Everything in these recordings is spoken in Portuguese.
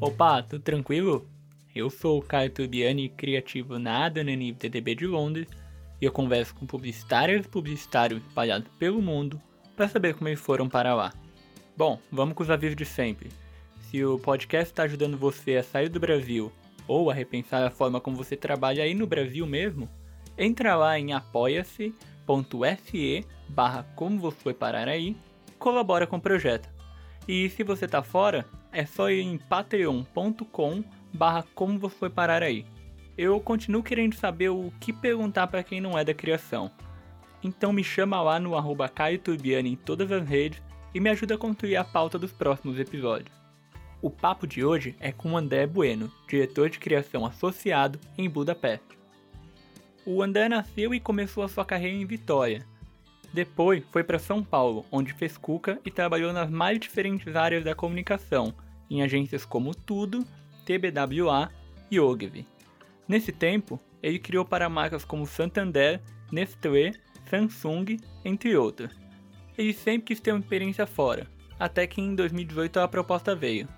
Opa, tudo tranquilo? Eu sou o Caio Tubiani, criativo na Adanani TDB de Londres, e eu converso com publicitárias e publicitários espalhados pelo mundo para saber como eles foram para lá. Bom, vamos com os avisos de sempre. Se o podcast está ajudando você a sair do Brasil ou a repensar a forma como você trabalha aí no Brasil mesmo, entra lá em apoia-se.se barra como você foi parar aí colabora com o projeto. E se você tá fora, é só ir em patreon.com barra como você foi parar aí. Eu continuo querendo saber o que perguntar para quem não é da criação. Então me chama lá no arroba em todas as redes e me ajuda a construir a pauta dos próximos episódios. O papo de hoje é com André Bueno, diretor de criação associado em Budapeste. O André nasceu e começou a sua carreira em Vitória. Depois foi para São Paulo, onde fez cuca e trabalhou nas mais diferentes áreas da comunicação, em agências como Tudo, TBWA e Ogilvy. Nesse tempo, ele criou para marcas como Santander, Nestlé, Samsung, entre outras. Ele sempre quis ter uma experiência fora, até que em 2018 a proposta veio.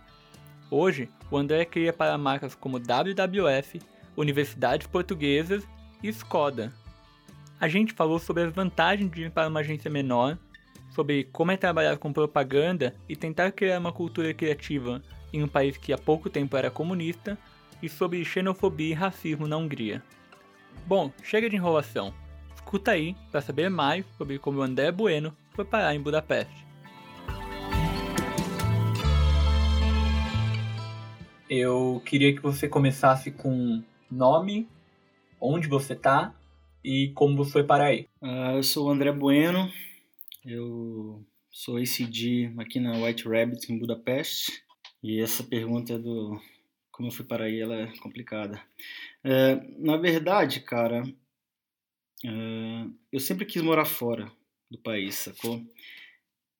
Hoje, o André cria para marcas como WWF, Universidades Portuguesas e Skoda. A gente falou sobre as vantagens de ir para uma agência menor, sobre como é trabalhar com propaganda e tentar criar uma cultura criativa em um país que há pouco tempo era comunista, e sobre xenofobia e racismo na Hungria. Bom, chega de enrolação. Escuta aí para saber mais sobre como o André Bueno foi parar em Budapeste. Eu queria que você começasse com nome, onde você tá e como você foi parar aí. Uh, eu sou o André Bueno, eu sou ACD aqui na White Rabbit em Budapeste e essa pergunta é do como eu fui para aí, ela é complicada. É, na verdade, cara, é, eu sempre quis morar fora do país, sacou?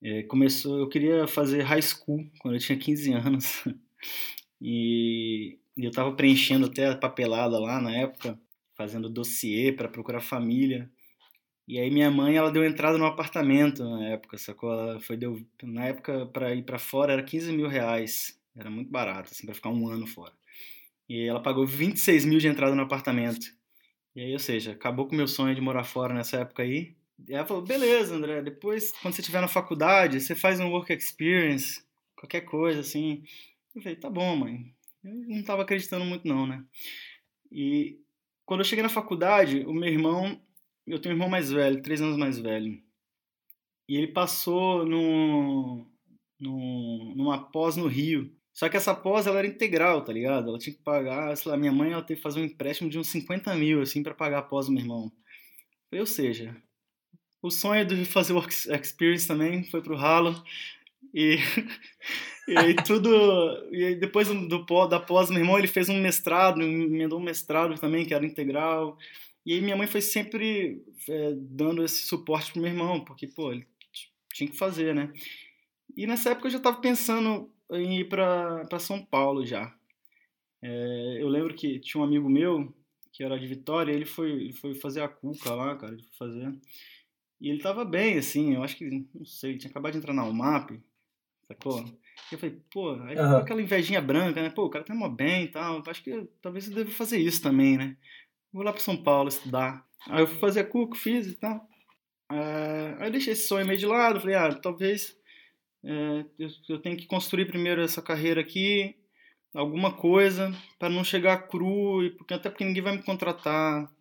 É, começou, eu queria fazer high school quando eu tinha 15 anos e eu estava preenchendo até a papelada lá na época, fazendo dossiê para procurar família. E aí minha mãe, ela deu entrada no apartamento na época, sacou? Ela foi deu na época para ir para fora era 15 mil reais era muito barato, assim, para ficar um ano fora. E ela pagou 26 mil de entrada no apartamento. E aí, ou seja, acabou com o meu sonho de morar fora nessa época aí. E ela falou, beleza, André, depois, quando você estiver na faculdade, você faz um work experience, qualquer coisa, assim. Eu falei, tá bom, mãe. Eu não estava acreditando muito, não, né? E quando eu cheguei na faculdade, o meu irmão, eu tenho um irmão mais velho, três anos mais velho. E ele passou no, no, numa pós no Rio. Só que essa pós ela era integral, tá ligado? Ela tinha que pagar, sei lá, minha mãe ela teve que fazer um empréstimo de uns 50 mil, assim, para pagar a pós do meu irmão. Ou seja, o sonho de fazer work experience também foi pro ralo. E, e aí tudo. E aí depois do, da pós, meu irmão ele fez um mestrado, emendou um mestrado também, que era integral. E aí minha mãe foi sempre é, dando esse suporte pro meu irmão, porque, pô, ele tinha que fazer, né? E nessa época eu já estava pensando em ir para São Paulo já. É, eu lembro que tinha um amigo meu que era de Vitória, ele foi, ele foi fazer a cuca lá, cara, ele foi fazer. E ele tava bem, assim, eu acho que, não sei, tinha acabado de entrar na UMAP, sacou? Eu falei, pô, aí uhum. aquela invejinha branca, né? Pô, o cara tá mó bem e tal, acho que talvez eu deva fazer isso também, né? Vou lá para São Paulo estudar. Aí eu fui fazer a cuca, fiz e tal. É, aí eu deixei esse sonho meio de lado, falei, ah, talvez é, eu, eu, tenho que construir primeiro essa carreira aqui, alguma coisa, para não chegar cru, e porque, até porque ninguém vai me contratar,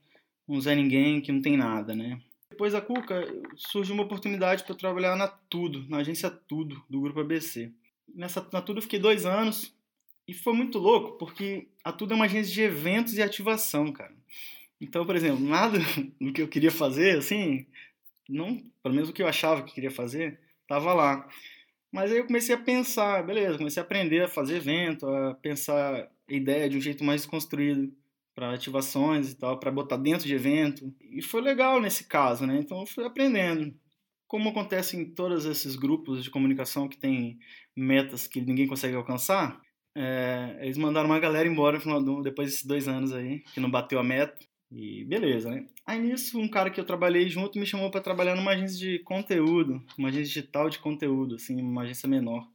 um Zé Ninguém que não tem nada, né? Depois da Cuca, surgiu uma oportunidade para trabalhar na Tudo, na agência Tudo, do Grupo ABC. Nessa, na Tudo eu fiquei dois anos, e foi muito louco, porque a Tudo é uma agência de eventos e ativação, cara. Então, por exemplo, nada do que eu queria fazer, assim, não, pelo menos o que eu achava que queria fazer, estava lá. Mas aí eu comecei a pensar, beleza, comecei a aprender a fazer evento, a pensar ideia de um jeito mais construído para ativações e tal, para botar dentro de evento. E foi legal nesse caso, né? Então eu fui aprendendo. Como acontece em todos esses grupos de comunicação que tem metas que ninguém consegue alcançar, é, eles mandaram uma galera embora depois desses dois anos aí, que não bateu a meta. E beleza, né? Aí nisso, um cara que eu trabalhei junto me chamou para trabalhar numa agência de conteúdo, uma agência digital de conteúdo, assim, uma agência menor.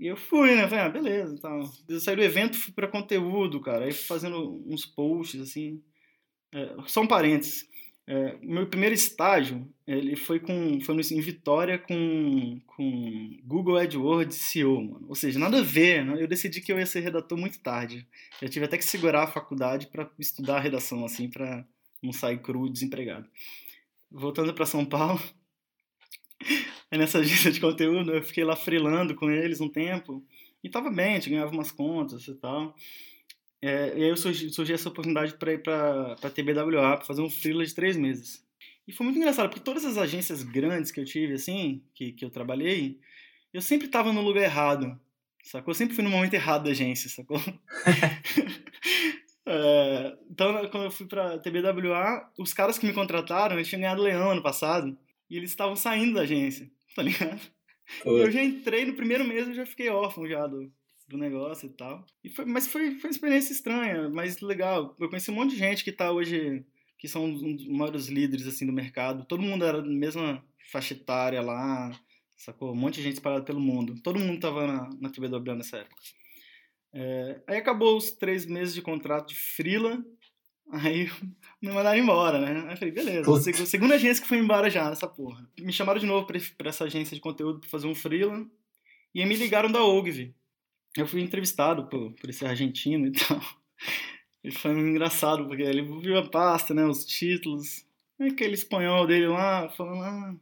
E eu fui, né? Falei, ah, beleza. Então. Eu saí do evento, fui pra conteúdo, cara. Aí fazendo uns posts, assim. É, só um parênteses. É, meu primeiro estágio, ele foi com foi em Vitória com, com Google AdWords SEO, mano. Ou seja, nada a ver, né? Eu decidi que eu ia ser redator muito tarde. Eu tive até que segurar a faculdade para estudar a redação, assim, para não sair cru desempregado. Voltando para São Paulo, aí nessa agência de conteúdo, eu fiquei lá freelando com eles um tempo. E tava bem, gente ganhava umas contas e tal. É, e aí eu surgi, surgi essa oportunidade para ir para a TBWA, para fazer um freela de três meses. E foi muito engraçado, porque todas as agências grandes que eu tive, assim, que, que eu trabalhei, eu sempre estava no lugar errado, sacou? Eu sempre fui no momento errado da agência, sacou? é, então, quando eu fui para a TBWA, os caras que me contrataram, eles tinham ganhado leão ano passado, e eles estavam saindo da agência, tá ligado? Eu já entrei no primeiro mês, eu já fiquei órfão já do, do negócio e tal. E foi, mas foi, foi uma experiência estranha, mas legal. Eu conheci um monte de gente que tá hoje, que são um dos maiores líderes assim do mercado. Todo mundo era da mesma faixa etária lá, sacou? Um monte de gente espalhada pelo mundo. Todo mundo tava na, na TBW nessa época. É, aí acabou os três meses de contrato de frila, aí me mandaram embora, né? Aí eu falei, beleza, Putz. segunda agência que foi embora já nessa porra. Me chamaram de novo pra, pra essa agência de conteúdo pra fazer um frila, e aí me ligaram da Ogvi eu fui entrevistado por, por esse argentino e tal. E foi engraçado, porque ele viu a pasta, né, os títulos. Aquele espanhol dele lá, falando, ah,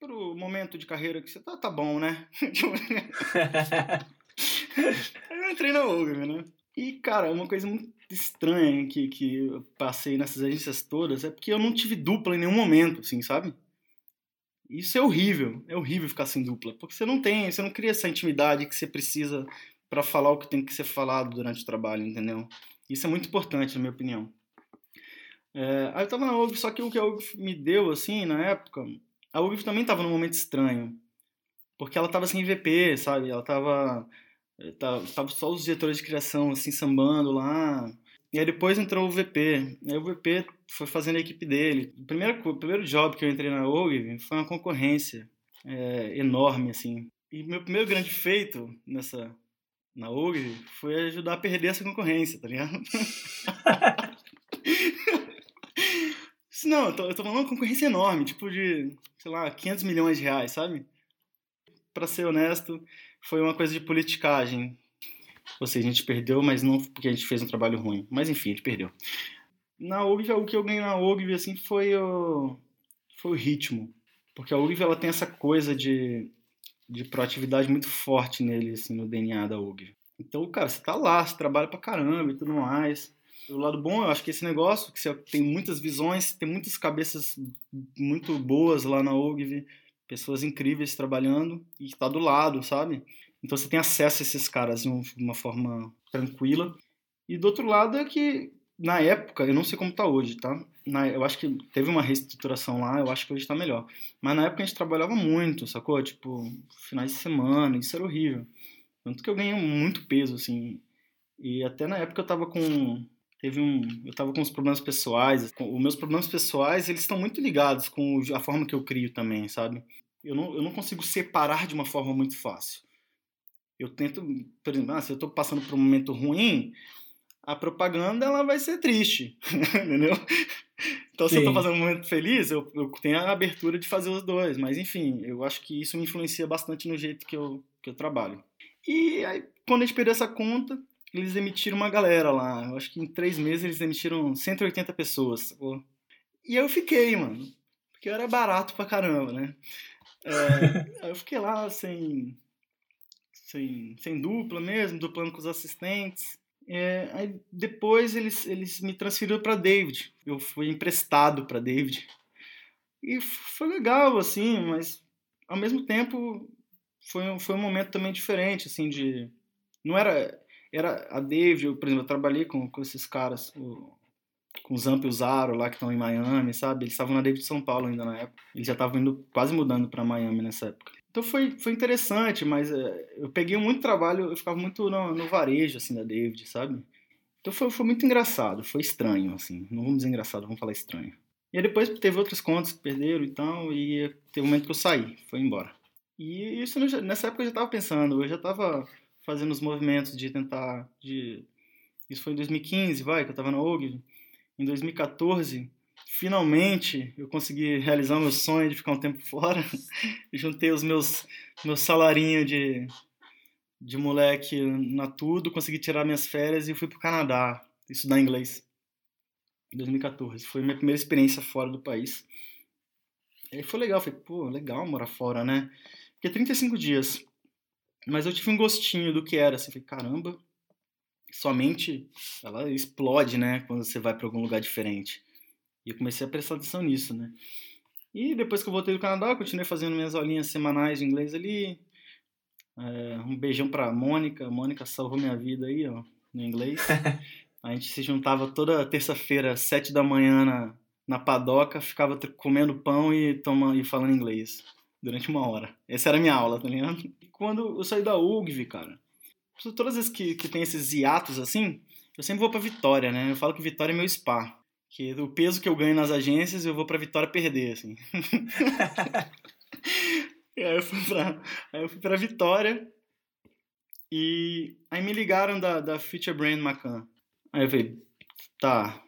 pro momento de carreira que você tá, tá bom, né? eu entrei na Ogre, né? E, cara, uma coisa muito estranha que, que eu passei nessas agências todas é porque eu não tive dupla em nenhum momento, assim, sabe? Isso é horrível, é horrível ficar sem dupla, porque você não tem, você não cria essa intimidade que você precisa para falar o que tem que ser falado durante o trabalho, entendeu? Isso é muito importante, na minha opinião. É, eu tava na UGF, só que o que a UGF me deu, assim, na época, a UGF também tava num momento estranho. Porque ela tava sem VP, sabe? Ela tava, eh, tava, tava só os diretores de criação, assim, sambando lá. E aí depois entrou o VP. Aí o VP foi fazendo a equipe dele. O primeiro, o primeiro job que eu entrei na OGV foi uma concorrência é, enorme, assim. E meu primeiro grande feito nessa, na OG foi ajudar a perder essa concorrência, tá ligado? Não, eu tô, eu tô falando uma concorrência enorme, tipo de, sei lá, 500 milhões de reais, sabe? Pra ser honesto, foi uma coisa de politicagem. Ou seja, a gente perdeu, mas não porque a gente fez um trabalho ruim. Mas enfim, a gente perdeu. Na OGV, o que eu ganhei na OGV, assim, foi o, foi o ritmo. Porque a OGV, ela tem essa coisa de de proatividade muito forte nele, assim, no DNA da UG. Então, cara, você tá lá, você trabalha pra caramba e tudo mais. O lado bom, eu acho que esse negócio, que você tem muitas visões, tem muitas cabeças muito boas lá na UGV, pessoas incríveis trabalhando e tá do lado, sabe? Então você tem acesso a esses caras de uma forma tranquila. E do outro lado é que, na época, eu não sei como tá hoje, tá? Na, eu acho que teve uma reestruturação lá, eu acho que hoje está melhor. Mas na época a gente trabalhava muito, sacou? Tipo, finais de semana, isso era horrível. Tanto que eu ganhei muito peso, assim. E até na época eu tava com. Teve um. Eu tava com uns problemas pessoais. Com, os meus problemas pessoais, eles estão muito ligados com a forma que eu crio também, sabe? Eu não, eu não consigo separar de uma forma muito fácil. Eu tento, por exemplo, ah, se eu tô passando por um momento ruim, a propaganda ela vai ser triste, entendeu? Então, se Sim. eu tô fazendo um momento feliz, eu, eu, tenho a abertura de fazer os dois. Mas, enfim, eu acho que isso me influencia bastante no jeito que eu, que eu trabalho. E aí, quando a gente perdeu essa conta, eles emitiram uma galera lá. Eu acho que em três meses eles emitiram 180 pessoas. Sacou? E eu fiquei, mano. Porque eu era barato pra caramba, né? É, eu fiquei lá sem, sem, sem dupla mesmo, duplando com os assistentes. É, aí depois eles, eles me transferiram para David. Eu fui emprestado para David. E foi legal, assim, mas ao mesmo tempo foi, foi um momento também diferente, assim, de... Não era... Era a David, eu, por exemplo, eu trabalhei com, com esses caras, o, com o Zamp e o Zaro lá que estão em Miami, sabe? Eles estavam na David de São Paulo ainda na época. Eles já estavam quase mudando para Miami nessa época. Então foi, foi interessante, mas é, eu peguei muito trabalho, eu ficava muito no, no, varejo, assim, da David, sabe? Então foi, foi muito engraçado, foi estranho, assim. Não vamos dizer engraçado, vamos falar estranho. E aí depois teve outras contas que perderam e tal, e teve um momento que eu saí, foi embora. E isso nessa época eu já estava pensando, eu já estava fazendo os movimentos de tentar. De... Isso foi em 2015, vai, que eu estava na OG. Em 2014, finalmente eu consegui realizar meu sonho de ficar um tempo fora. Juntei os meus, meus salarinhos de, de moleque na tudo, consegui tirar minhas férias e fui pro Canadá estudar inglês. Em 2014. Foi minha primeira experiência fora do país. E foi legal, falei, pô, legal morar fora, né? Porque 35 dias. Mas eu tive um gostinho do que era, assim, falei, caramba, sua mente, ela explode, né, quando você vai para algum lugar diferente. E eu comecei a prestar atenção nisso, né. E depois que eu voltei do Canadá, eu continuei fazendo minhas aulinhas semanais de inglês ali. É, um beijão pra Mônica, a Mônica salvou minha vida aí, ó, no inglês. A gente se juntava toda terça-feira, sete da manhã na, na padoca, ficava comendo pão e, tomando, e falando inglês durante uma hora. Essa era a minha aula, tá ligado? E quando eu saí da UGV, cara, todas as vezes que, que tem esses hiatos assim, eu sempre vou pra Vitória, né? Eu falo que Vitória é meu spa. Que o peso que eu ganho nas agências, eu vou pra Vitória perder, assim. aí eu fui pra, aí eu fui pra Vitória e aí me ligaram da, da Future Brand Macan. Aí eu falei, tá,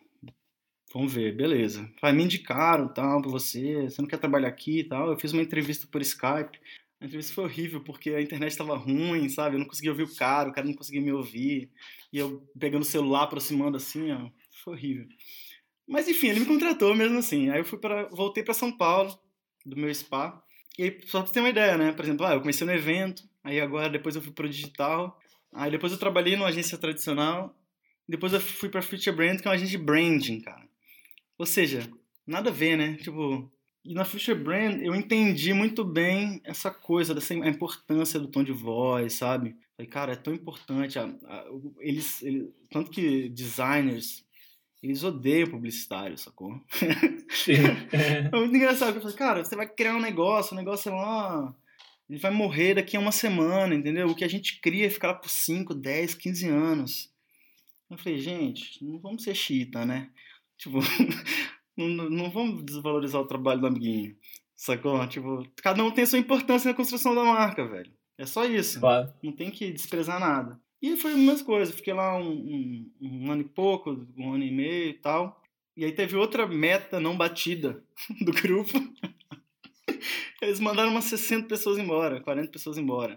vamos ver, beleza. Vai, me indicaram tal pra você, você não quer trabalhar aqui e tal. Eu fiz uma entrevista por Skype. A entrevista foi horrível porque a internet estava ruim, sabe? Eu não conseguia ouvir o cara, o cara não conseguia me ouvir. E eu pegando o celular, aproximando assim, ó. Foi horrível. Mas enfim, ele me contratou mesmo assim. Aí eu fui para voltei para São Paulo, do meu spa. E aí, só pra ter uma ideia, né? Por exemplo, ah, eu comecei no evento, aí agora depois eu fui pro digital. Aí depois eu trabalhei numa agência tradicional. Depois eu fui pra Future Brand, que é uma agência de branding, cara. Ou seja, nada a ver, né? Tipo, e na Future Brand eu entendi muito bem essa coisa, dessa a importância do tom de voz, sabe? Falei, cara, é tão importante. A, a, eles, eles, tanto que designers, eles odeiam publicitário, sacou? Sim. é muito engraçado. Eu falei, cara, você vai criar um negócio, o negócio é lá. Ele vai morrer daqui a uma semana, entendeu? O que a gente cria fica lá por 5, 10, 15 anos. Eu falei, gente, não vamos ser chita, né? Tipo, não, não vamos desvalorizar o trabalho do amiguinho. Sacou? Tipo, cada um tem a sua importância na construção da marca, velho. É só isso. Claro. Não tem que desprezar nada. E foi a mesma coisa. Fiquei lá um, um, um, ano e pouco, um ano e meio e tal. E aí teve outra meta não batida do grupo. Eles mandaram umas 60 pessoas embora, 40 pessoas embora.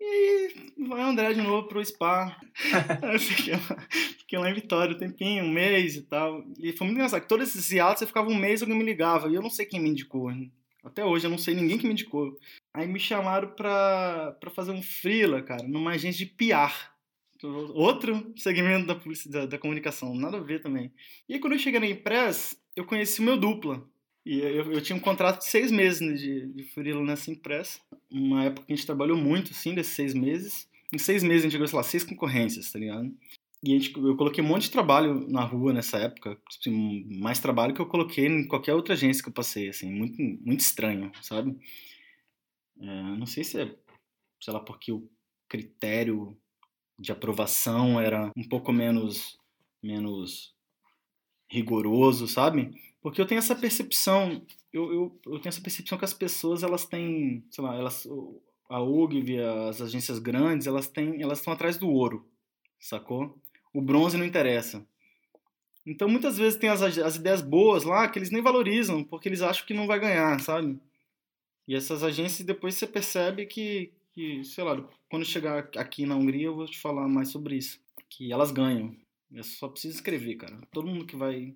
E vai o André de novo pro spa. eu fiquei lá, fiquei lá em Vitória um tempinho, um mês e tal. E foi muito engraçado, todos esses hiatos você ficava um mês alguém me ligava. E eu não sei quem me indicou. Até hoje eu não sei ninguém que me indicou. Aí me chamaram pra, pra fazer um freela, cara, numa agência de PR. Outro segmento da, da, da comunicação, nada a ver também. E aí, quando eu cheguei na Impress, eu conheci o meu dupla. E eu, eu tinha um contrato de seis meses né, de, de freela nessa impressa. Uma época que a gente trabalhou muito, assim, desses seis meses. Em seis meses a gente chegou, sei lá, seis concorrências, tá ligado? E gente, eu coloquei um monte de trabalho na rua nessa época. Assim, mais trabalho que eu coloquei em qualquer outra agência que eu passei, assim. Muito, muito estranho, sabe? É, não sei se é, sei lá, porque o critério de aprovação era um pouco menos, menos rigoroso, sabe? Porque eu tenho essa percepção, eu, eu, eu tenho essa percepção que as pessoas, elas têm, sei lá, elas, a UGV, as agências grandes, elas têm, elas estão atrás do ouro, sacou? O bronze não interessa. Então, muitas vezes tem as, as ideias boas lá que eles nem valorizam, porque eles acham que não vai ganhar, sabe? E essas agências, depois você percebe que, que, sei lá, quando chegar aqui na Hungria, eu vou te falar mais sobre isso. Que elas ganham. Eu só preciso escrever, cara. Todo mundo que vai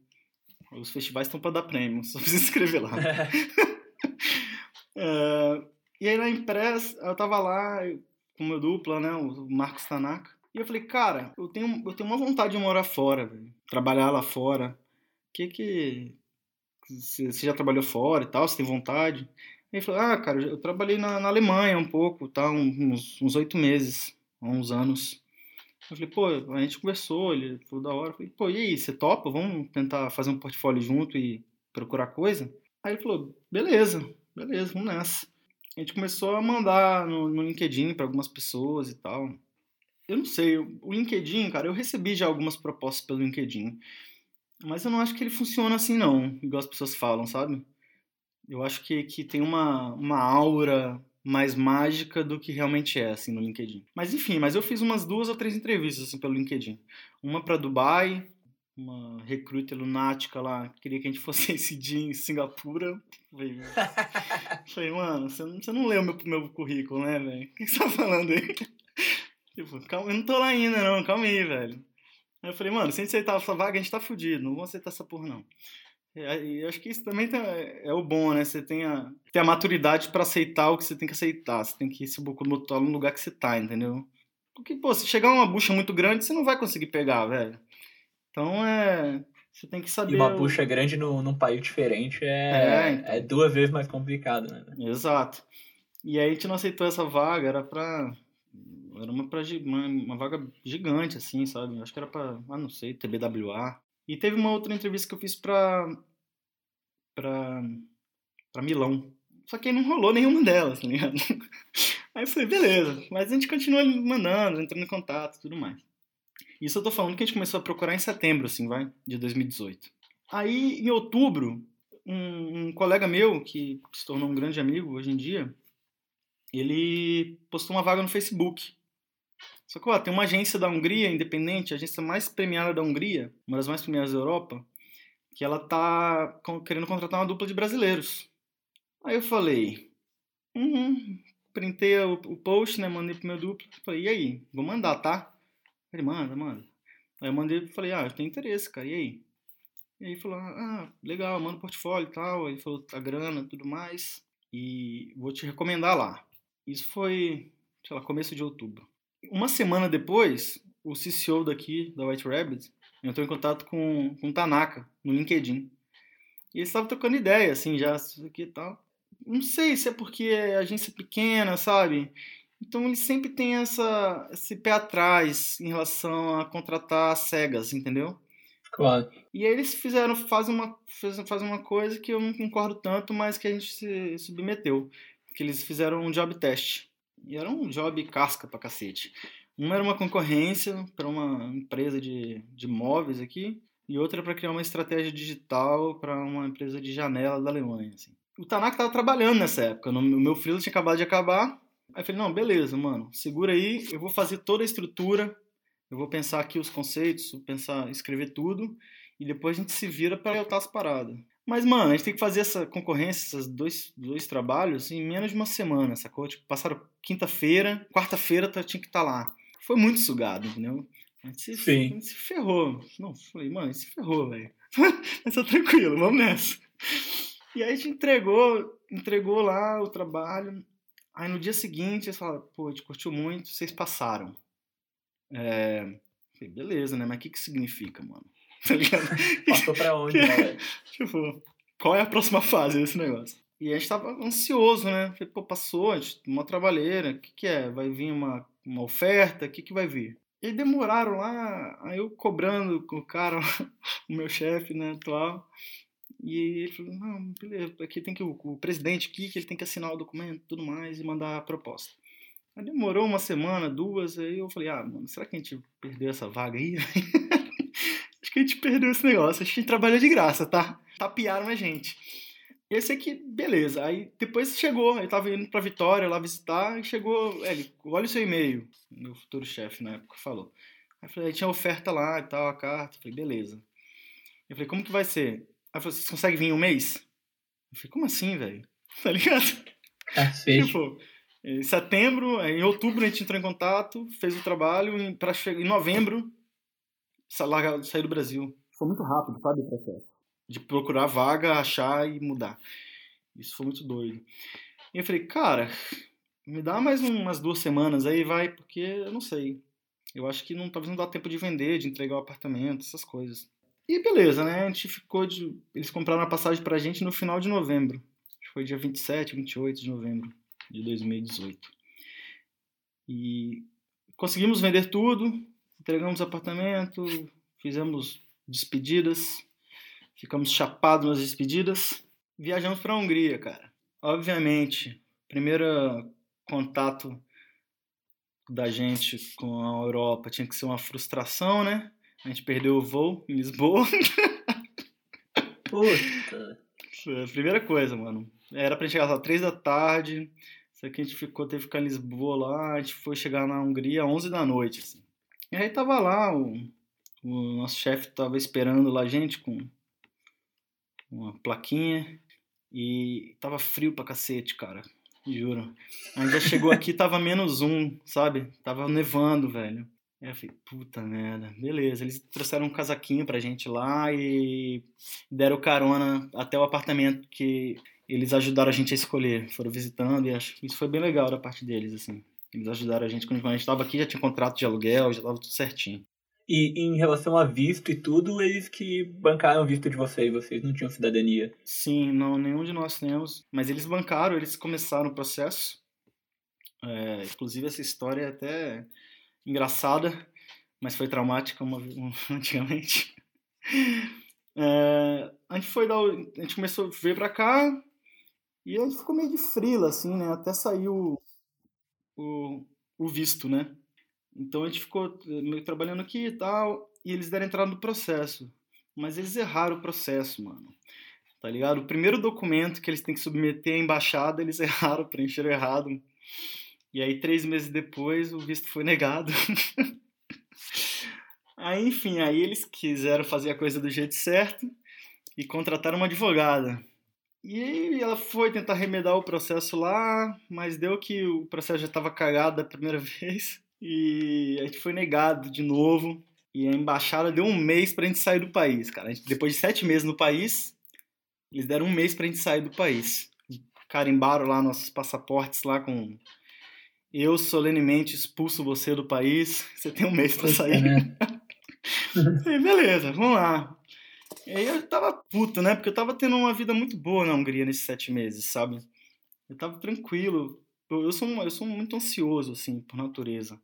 os festivais estão para dar prêmio, só precisa escrever lá. é, e aí na Impress, eu tava lá com meu dupla, né, o Marcos Tanaka. E eu falei, cara, eu tenho, eu tenho uma vontade de morar fora, trabalhar lá fora. Que que. Você já trabalhou fora e tal, você tem vontade? Ele falou, ah, cara, eu trabalhei na, na Alemanha um pouco, tá, uns oito meses, uns anos. Eu falei, pô, a gente conversou, ele falou da hora. Eu falei, pô, e aí, você topa? Vamos tentar fazer um portfólio junto e procurar coisa? Aí ele falou, beleza, beleza, vamos nessa. A gente começou a mandar no, no LinkedIn para algumas pessoas e tal. Eu não sei, o LinkedIn, cara, eu recebi já algumas propostas pelo LinkedIn. Mas eu não acho que ele funciona assim, não, igual as pessoas falam, sabe? Eu acho que, que tem uma, uma aura mais mágica do que realmente é, assim, no LinkedIn. Mas enfim, mas eu fiz umas duas ou três entrevistas, assim, pelo LinkedIn. Uma para Dubai, uma recruta lunática lá, queria que a gente fosse esse dia em Singapura. Falei, falei mano, você não, você não leu meu, meu currículo, né, velho? O que você tá falando aí? Tipo, calma, eu não tô lá ainda, não, calma aí, velho. Aí eu falei, mano, se a gente aceitar essa vaga, a gente tá fudido, não vou aceitar essa porra, não. E acho que isso também tá, é o bom, né? Você tem a, tem a maturidade para aceitar o que você tem que aceitar. Você tem que se botar no lugar que você tá, entendeu? Porque, pô, se chegar uma bucha muito grande, você não vai conseguir pegar, velho. Então é. Você tem que saber. E uma bucha grande no, num país diferente é, é, então. é duas vezes mais complicado, né? Exato. E aí a gente não aceitou essa vaga, era pra. Era uma, pra, uma, uma vaga gigante, assim, sabe? Acho que era pra, ah, não sei, TBWA. E teve uma outra entrevista que eu fiz pra. pra. pra Milão. Só que aí não rolou nenhuma delas, tá ligado? Aí eu falei, beleza. Mas a gente continua mandando, entrando em contato tudo mais. Isso eu tô falando que a gente começou a procurar em setembro, assim, vai, de 2018. Aí, em outubro, um, um colega meu, que se tornou um grande amigo hoje em dia, ele postou uma vaga no Facebook. Só que, ó, tem uma agência da Hungria, independente, a agência mais premiada da Hungria, uma das mais premiadas da Europa, que ela tá querendo contratar uma dupla de brasileiros. Aí eu falei, uhum, printei o, o post, né, mandei pro meu duplo, falei, e aí, vou mandar, tá? Ele, manda, manda. Aí eu mandei falei, ah, eu tenho interesse, cara, e aí? E aí falou, ah, legal, manda o portfólio e tal. Ele falou a grana tudo mais. E vou te recomendar lá. Isso foi, sei lá, começo de outubro. Uma semana depois, o CCO daqui, da White Rabbit, entrou em contato com, com o Tanaka, no LinkedIn. E eles estavam trocando ideia, assim, já, isso aqui e tal. Não sei se é porque é agência pequena, sabe? Então ele sempre tem essa, esse pé atrás em relação a contratar cegas, entendeu? Claro. E aí eles fizeram, fazem uma, fazem uma coisa que eu não concordo tanto, mas que a gente se submeteu. Que eles fizeram um job test. E era um job casca pra cacete. Uma era uma concorrência para uma empresa de, de móveis aqui, e outra para criar uma estratégia digital para uma empresa de janela da Alemanha. Assim. O Tanaka estava trabalhando nessa época. O meu freela tinha acabado de acabar, Aí eu falei, não, beleza, mano, segura aí, eu vou fazer toda a estrutura, eu vou pensar aqui os conceitos, pensar, escrever tudo, e depois a gente se vira para levantar as paradas. Mas, mano, a gente tem que fazer essa concorrência, esses dois, dois trabalhos, em menos de uma semana, sacou? Tipo, passaram quinta-feira, quarta-feira tinha que estar tá lá. Foi muito sugado, entendeu? A gente se, Sim. A gente se ferrou. Não, falei, mano, se ferrou, velho. Mas tá tranquilo, vamos nessa. E aí a gente entregou, entregou lá o trabalho. Aí no dia seguinte, eles falaram, pô, a gente curtiu muito, vocês passaram. É... Falei, beleza, né? Mas o que que significa, mano? Tá ligado? Passou pra onde, né? tipo, qual é a próxima fase desse negócio? E a gente tava ansioso, né? Falei, pô, passou, a gente, uma trabalheira, o que que é? Vai vir uma, uma oferta? O que que vai vir? E demoraram lá, aí eu cobrando com o cara, o meu chefe, né, atual. E ele falou, não, beleza, aqui tem que o, o presidente aqui, que ele tem que assinar o documento tudo mais e mandar a proposta. Aí demorou uma semana, duas, aí eu falei, ah, mano, será que a gente perdeu essa vaga aí? Que a gente perdeu esse negócio, que a gente trabalha de graça, tá? Tapearam a gente. Esse aqui, beleza. Aí depois chegou, ele tava indo pra Vitória lá visitar, e chegou, é, ele, olha o seu e-mail, meu futuro chefe na época falou. Aí eu falei, tinha oferta lá e tal, a carta. Eu falei, beleza. Eu falei, como que vai ser? Ela falou, vocês conseguem vir em um mês? Eu falei, como assim, velho? Tá ligado? Ah, tipo, em setembro, em outubro a gente entrou em contato, fez o trabalho, em, pra, em novembro, sair do Brasil. Foi muito rápido, sabe, o processo? De procurar vaga, achar e mudar. Isso foi muito doido. E eu falei, cara, me dá mais umas duas semanas aí, vai, porque eu não sei. Eu acho que não, talvez não dá tempo de vender, de entregar o apartamento, essas coisas. E beleza, né? A gente ficou de. Eles compraram a passagem pra gente no final de novembro. Acho que foi dia 27, 28 de novembro de 2018. E conseguimos vender tudo, entregamos apartamento, fizemos despedidas, ficamos chapados nas despedidas, viajamos para a Hungria, cara. Obviamente, primeiro contato da gente com a Europa tinha que ser uma frustração, né? A gente perdeu o voo em Lisboa. Puta. Primeira coisa, mano. Era pra gente chegar às três da tarde. Só que a gente ficou, teve que ficar em Lisboa lá, a gente foi chegar na Hungria às 11 da noite, assim. E aí tava lá, o, o nosso chefe tava esperando lá a gente com uma plaquinha e tava frio pra cacete, cara. Juro. A gente já chegou aqui, tava menos um, sabe? Tava nevando, velho. Aí eu falei, puta merda. Beleza, eles trouxeram um casaquinho pra gente lá e deram carona até o apartamento que eles ajudaram a gente a escolher. Foram visitando e acho que isso foi bem legal da parte deles, assim. Eles ajudaram a gente quando a gente tava aqui, já tinha contrato de aluguel, já tava tudo certinho. E em relação a visto e tudo, eles que bancaram o visto de vocês, vocês não tinham cidadania? Sim, não, nenhum de nós temos. Mas eles bancaram, eles começaram o processo. É, inclusive essa história é até engraçada, mas foi traumática uma, uma, antigamente. É, a gente foi dar, a gente começou a vir para cá e a gente ficou meio de frila assim, né? Até sair o, o, visto, né? Então a gente ficou eh, meio trabalhando aqui e tal, e eles deram entrada no processo. Mas eles erraram o processo, mano. Tá ligado? O primeiro documento que eles têm que submeter à embaixada, eles erraram, preencheram errado. E aí, três meses depois, o visto foi negado. aí, enfim, aí eles quiseram fazer a coisa do jeito certo e contrataram uma advogada. E ela foi tentar remedar o processo lá, mas deu que o processo já estava cagado da primeira vez. E a gente foi negado de novo. E a embaixada deu um mês pra gente sair do país, cara. Gente, depois de sete meses no país, eles deram um mês pra gente sair do país. Carimbaram lá nossos passaportes lá com. Eu solenemente expulso você do país. Você tem um mês pra sair. e beleza, vamos lá. E aí eu tava puto, né? Porque eu tava tendo uma vida muito boa na Hungria nesses sete meses, sabe? Eu tava tranquilo, eu, eu, sou, eu sou muito ansioso, assim, por natureza.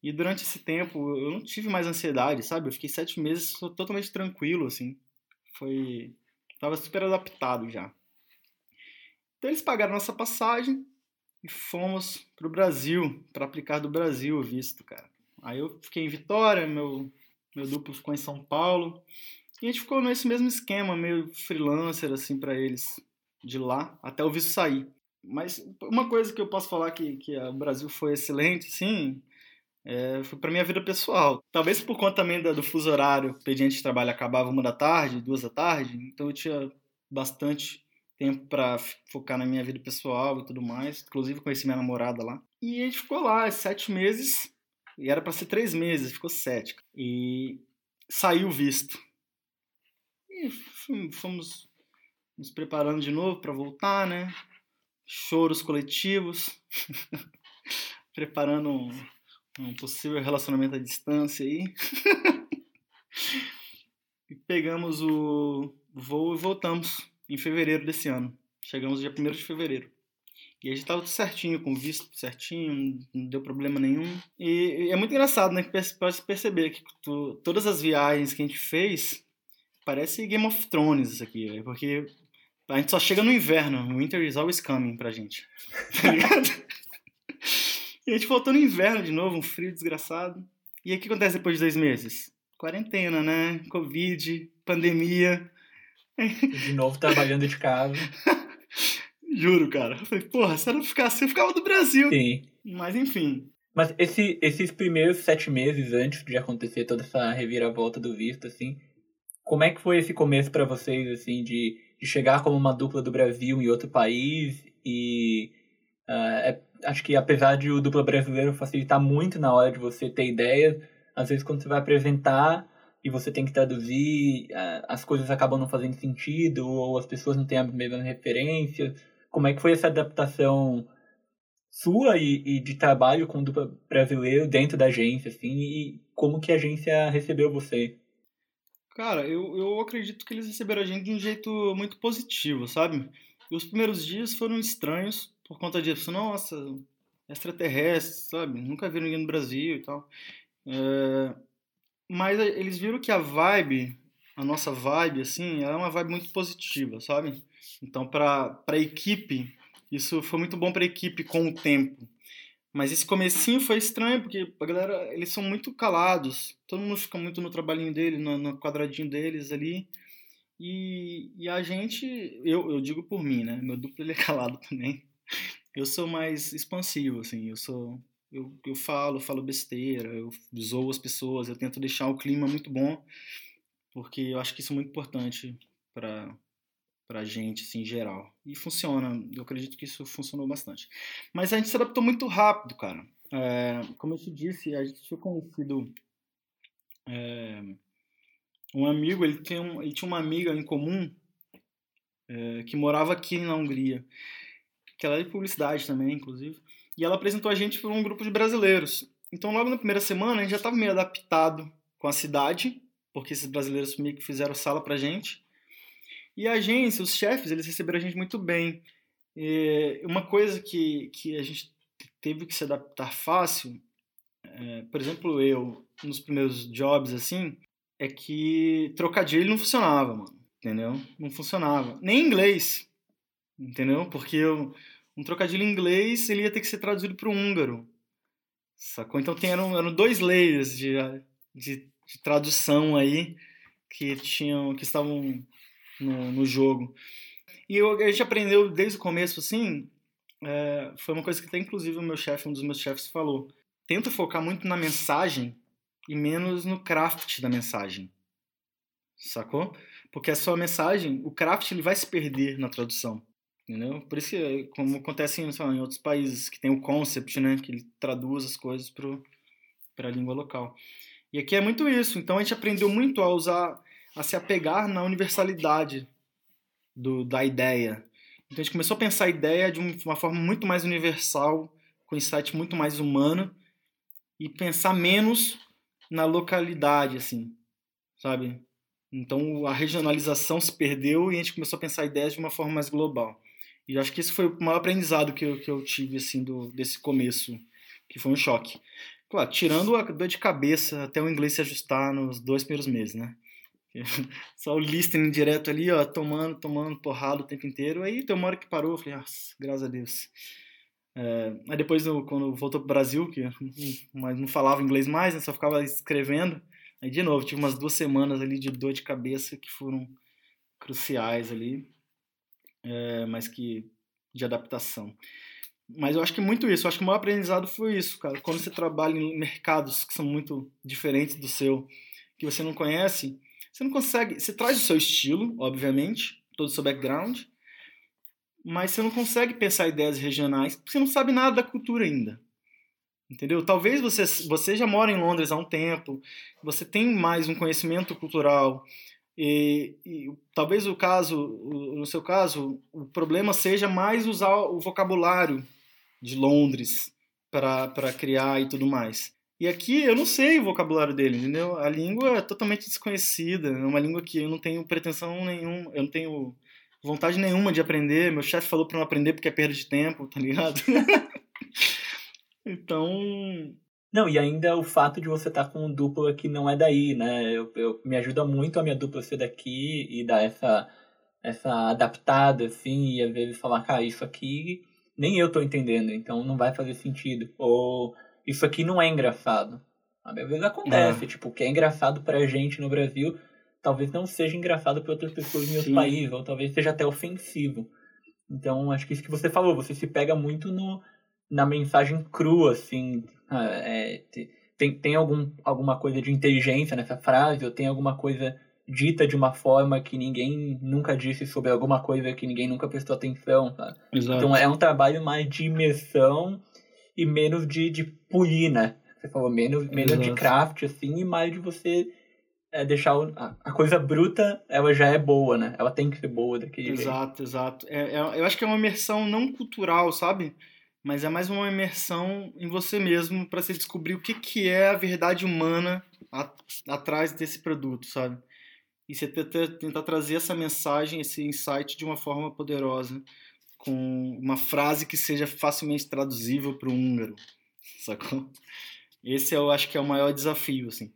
E durante esse tempo eu não tive mais ansiedade, sabe? Eu fiquei sete meses totalmente tranquilo, assim. Foi. Tava super adaptado já. Então eles pagaram nossa passagem e fomos pro Brasil, para aplicar do Brasil o visto, cara. Aí eu fiquei em Vitória, meu, meu duplo ficou em São Paulo. E a gente ficou nesse mesmo esquema, meio freelancer, assim, para eles, de lá, até o visto sair. Mas uma coisa que eu posso falar que, que o Brasil foi excelente, sim, é, foi para minha vida pessoal. Talvez por conta também do, do fuso horário, o expediente de trabalho acabava uma da tarde, duas da tarde, então eu tinha bastante tempo para focar na minha vida pessoal e tudo mais. Inclusive conheci minha namorada lá. E a gente ficou lá sete meses, e era para ser três meses, ficou sete. E saiu visto. Fomos nos preparando de novo para voltar, né? choros coletivos, preparando um, um, possível relacionamento à distância aí. e pegamos o voo e voltamos em fevereiro desse ano. Chegamos dia 1 de fevereiro. E a gente estava tudo certinho, com visto certinho, não deu problema nenhum. E, e é muito engraçado, né? Que pode perceber que tu, todas as viagens que a gente fez parece Game of Thrones isso aqui, véio, porque a gente só chega no inverno. Winter is always coming pra gente. Tá ligado? e a gente voltou no inverno de novo, um frio desgraçado. E aí o que acontece depois de dois meses? Quarentena, né? Covid, pandemia. De novo trabalhando de casa. Juro, cara. Eu falei, porra, se eu ficasse, eu ficava do Brasil. Sim. Mas enfim. Mas esse, esses primeiros sete meses antes de acontecer toda essa reviravolta do visto, assim, como é que foi esse começo para vocês, assim, de de chegar como uma dupla do Brasil em outro país e uh, é, acho que apesar de o dupla brasileiro facilitar muito na hora de você ter ideias, às vezes quando você vai apresentar e você tem que traduzir, uh, as coisas acabam não fazendo sentido ou as pessoas não têm a mesma referência. Como é que foi essa adaptação sua e, e de trabalho com o dupla brasileiro dentro da agência, assim, e como que a agência recebeu você? Cara, eu, eu acredito que eles receberam a gente de um jeito muito positivo, sabe? Os primeiros dias foram estranhos por conta disso. Nossa, extraterrestre, sabe? Nunca viram ninguém no Brasil e tal. É... Mas eles viram que a vibe, a nossa vibe, assim, ela é uma vibe muito positiva, sabe? Então, para a equipe, isso foi muito bom para a equipe com o tempo. Mas esse comecinho foi estranho, porque a galera, eles são muito calados. Todo mundo fica muito no trabalhinho dele, no, no quadradinho deles ali. E, e a gente, eu, eu digo por mim, né? Meu duplo ele é calado também. Eu sou mais expansivo, assim, eu sou eu, eu falo, falo besteira, eu zoo as pessoas, eu tento deixar o clima muito bom, porque eu acho que isso é muito importante para pra gente, assim, em geral. E funciona, eu acredito que isso funcionou bastante. Mas a gente se adaptou muito rápido, cara. É, como eu te disse, a gente tinha conhecido é, um amigo, ele, tem um, ele tinha uma amiga em comum é, que morava aqui na Hungria, que ela é de publicidade também, inclusive, e ela apresentou a gente para um grupo de brasileiros. Então, logo na primeira semana, a gente já estava meio adaptado com a cidade, porque esses brasileiros meio que fizeram sala pra gente. E a agência, os chefes, eles receberam a gente muito bem. E uma coisa que, que a gente teve que se adaptar fácil, é, por exemplo, eu, nos primeiros jobs, assim, é que trocadilho não funcionava, mano. Entendeu? Não funcionava. Nem em inglês. Entendeu? Porque eu, um trocadilho em inglês ele ia ter que ser traduzido para o húngaro. Sacou? Então tem, eram, eram dois layers de, de, de tradução aí que tinham que estavam no, no jogo. E eu, a gente aprendeu desde o começo, assim, é, foi uma coisa que até inclusive o meu chefe, um dos meus chefes falou, tenta focar muito na mensagem e menos no craft da mensagem. Sacou? Porque a sua mensagem, o craft ele vai se perder na tradução. Entendeu? Por isso que, como acontece em, em outros países, que tem o concept, né? Que ele traduz as coisas para a língua local. E aqui é muito isso. Então a gente aprendeu muito a usar, a se apegar na universalidade do, da ideia. Então a gente começou a pensar a ideia de uma forma muito mais universal, com insight muito mais humano, e pensar menos na localidade, assim, sabe? Então a regionalização se perdeu e a gente começou a pensar ideias de uma forma mais global. E acho que esse foi o maior aprendizado que eu, que eu tive assim do, desse começo, que foi um choque. Claro, tirando a dor de cabeça até o inglês se ajustar nos dois primeiros meses, né? Só o listening direto ali, ó, tomando, tomando porrada o tempo inteiro. Aí tem uma hora que parou, eu falei, graças a Deus. É, aí depois, quando voltou pro Brasil, que mas não falava inglês mais, né, só ficava escrevendo. Aí de novo, tive umas duas semanas ali de dor de cabeça que foram cruciais ali, é, mas que de adaptação. Mas eu acho que muito isso, eu acho que o maior aprendizado foi isso, cara. Quando você trabalha em mercados que são muito diferentes do seu, que você não conhece, você não consegue. Você traz o seu estilo, obviamente, todo o seu background, mas você não consegue pensar ideias regionais, porque você não sabe nada da cultura ainda. Entendeu? Talvez você, você já mora em Londres há um tempo, você tem mais um conhecimento cultural, e, e, talvez o caso, no seu caso, o problema seja mais usar o vocabulário de Londres para criar e tudo mais. E aqui eu não sei o vocabulário dele, entendeu? A língua é totalmente desconhecida, é uma língua que eu não tenho pretensão nenhuma, eu não tenho vontade nenhuma de aprender. Meu chefe falou para não aprender porque é perda de tempo, tá ligado? então. Não, e ainda o fato de você estar tá com um dupla que não é daí, né? Eu, eu, me ajuda muito a minha dupla ser daqui e dar essa, essa adaptada, assim, e às vezes falar, cara, isso aqui nem eu tô entendendo, então não vai fazer sentido. Ou isso aqui não é engraçado. Às vezes acontece, é. tipo, o que é engraçado pra gente no Brasil talvez não seja engraçado para outras pessoas em outro país, ou talvez seja até ofensivo. Então, acho que isso que você falou, você se pega muito no, na mensagem crua, assim. Ah, é, tem, tem algum, alguma coisa de inteligência nessa frase, ou tem alguma coisa dita de uma forma que ninguém nunca disse sobre alguma coisa que ninguém nunca prestou atenção. Então, é um trabalho mais de imersão e menos de, de polir, né? Você falou menos, menos de craft, assim, e mais de você é deixar a, a, coisa bruta, ela já é boa, né? Ela tem que ser boa daquele exato, jeito. Exato, exato. É, é, eu acho que é uma imersão não cultural, sabe? Mas é mais uma imersão em você mesmo para você descobrir o que, que é a verdade humana a, atrás desse produto, sabe? E você tentar, tentar trazer essa mensagem, esse insight de uma forma poderosa, com uma frase que seja facilmente traduzível para o húngaro, sacou? Esse eu acho que é o maior desafio, assim.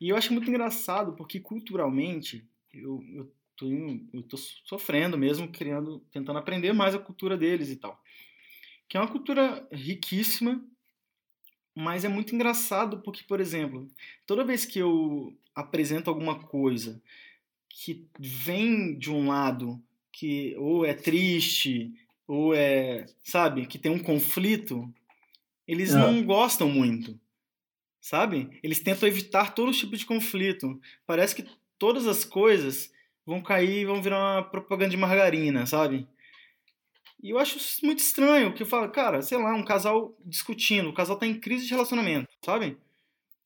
E eu acho muito engraçado porque culturalmente eu, eu, tô, eu tô sofrendo mesmo, criando, tentando aprender mais a cultura deles e tal. Que é uma cultura riquíssima, mas é muito engraçado porque, por exemplo, toda vez que eu apresento alguma coisa que vem de um lado que ou é triste, ou é, sabe, que tem um conflito, eles não gostam muito. Sabe? Eles tentam evitar todo tipo de conflito. Parece que todas as coisas vão cair e vão virar uma propaganda de margarina, sabe? E eu acho muito estranho, que eu falo, cara, sei lá, um casal discutindo, o casal tá em crise de relacionamento, sabe?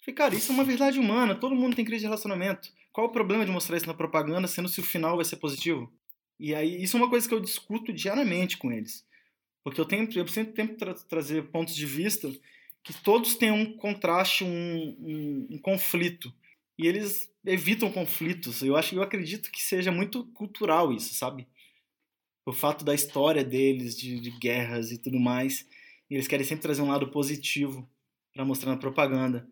Falei, cara, isso é uma verdade humana, todo mundo tem crise de relacionamento. Qual o problema de mostrar isso na propaganda, sendo se o final vai ser positivo? E aí, isso é uma coisa que eu discuto diariamente com eles. Porque eu, tenho, eu sempre tento tra trazer pontos de vista que todos têm um contraste, um, um, um conflito. E eles evitam conflitos. Eu acho, eu acredito que seja muito cultural isso, sabe? O fato da história deles, de, de guerras e tudo mais. E eles querem sempre trazer um lado positivo para mostrar na propaganda.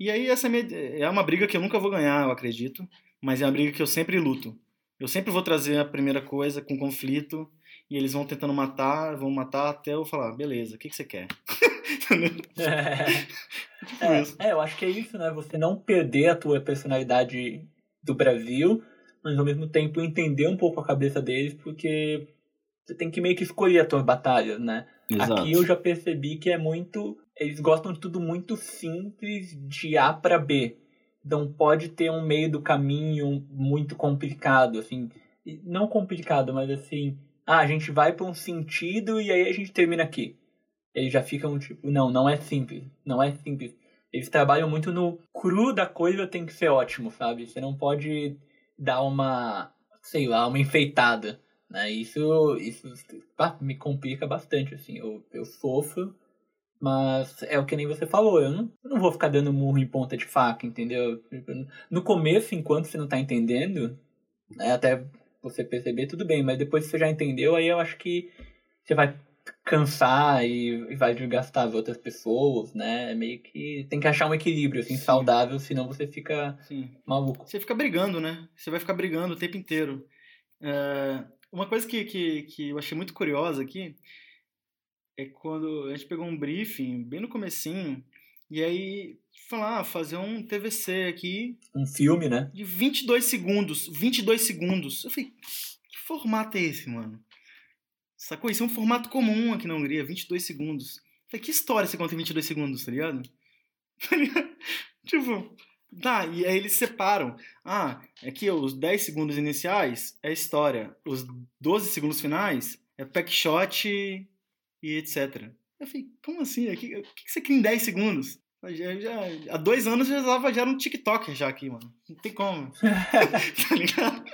E aí essa é, é uma briga que eu nunca vou ganhar, eu acredito, mas é uma briga que eu sempre luto. Eu sempre vou trazer a primeira coisa com conflito e eles vão tentando matar, vão matar até eu falar, beleza, o que, que você quer? é, tipo é, eu acho que é isso, né? Você não perder a tua personalidade do Brasil, mas ao mesmo tempo entender um pouco a cabeça deles, porque você tem que meio que escolher as tuas batalhas, né? Exato. Aqui eu já percebi que é muito. Eles gostam de tudo muito simples, de A para B. Não pode ter um meio do caminho muito complicado, assim. Não complicado, mas assim. Ah, a gente vai para um sentido e aí a gente termina aqui. Eles já ficam tipo, não, não é simples. Não é simples. Eles trabalham muito no cru da coisa tem que ser ótimo, sabe? Você não pode dar uma, sei lá, uma enfeitada. Né? Isso, isso me complica bastante, assim. Eu, eu sofro, mas é o que nem você falou. Eu não, eu não vou ficar dando murro em ponta de faca, entendeu? No começo, enquanto você não tá entendendo, né, até você perceber, tudo bem. Mas depois que você já entendeu, aí eu acho que você vai cansar e, e vai desgastar as outras pessoas, né? É meio que tem que achar um equilíbrio assim Sim. saudável, senão você fica Sim. maluco. Você fica brigando, né? Você vai ficar brigando o tempo inteiro. É, uma coisa que, que, que eu achei muito curiosa aqui é quando a gente pegou um briefing bem no comecinho e aí falar, ah, fazer um TVC aqui. Um filme, né? De 22 segundos. 22 segundos. Eu falei, que formato é esse, mano? Sacou? Isso é um formato comum aqui na Hungria, 22 segundos. Eu falei, que história você conta em 22 segundos, tá ligado? tipo, Tá, e aí eles separam. Ah, aqui os 10 segundos iniciais é história, os 12 segundos finais é pack shot e, etc. Eu falei, como assim? O que, que você cria em 10 segundos? Já, já, há dois anos já estava já no TikTok já aqui, mano. Não tem como. tá ligado?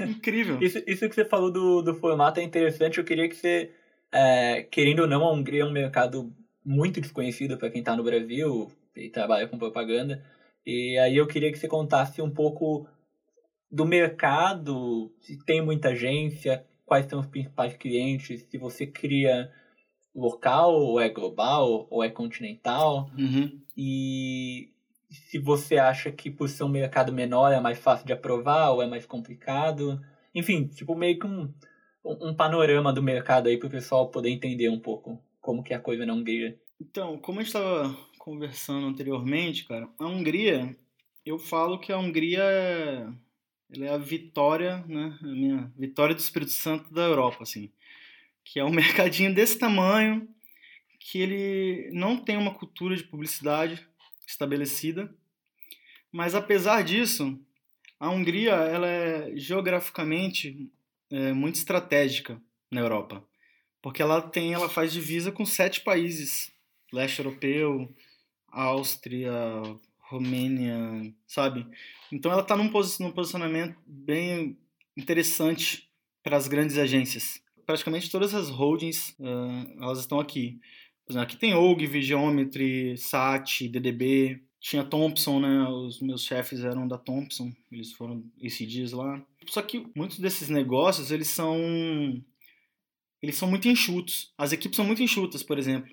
Incrível. Isso, isso que você falou do, do formato é interessante. Eu queria que você, é, querendo ou não, a Hungria é um mercado muito desconhecido para quem está no Brasil e trabalha com propaganda. E aí eu queria que você contasse um pouco do mercado, se tem muita agência, quais são os principais clientes, se você cria local, ou é global, ou é continental, uhum. e se você acha que por ser um mercado menor é mais fácil de aprovar ou é mais complicado. Enfim, tipo, meio que um, um panorama do mercado aí para o pessoal poder entender um pouco como que é a coisa na Hungria. Então, como a gente estava conversando anteriormente, cara, a Hungria, eu falo que a Hungria ela é a vitória, né, a minha vitória do Espírito Santo da Europa, assim, que é um mercadinho desse tamanho, que ele não tem uma cultura de publicidade estabelecida, mas apesar disso, a Hungria ela é geograficamente é, muito estratégica na Europa, porque ela tem, ela faz divisa com sete países leste europeu, Áustria, Romênia, sabe? Então ela está num, posicionamento bem interessante para as grandes agências. Praticamente todas as holdings uh, elas estão aqui. Exemplo, aqui tem OG, Geometry, SAT, DDB, tinha Thompson, né? Os meus chefes eram da Thompson, eles foram esses dias lá. Só que muitos desses negócios, eles são eles são muito enxutos. As equipes são muito enxutas, por exemplo.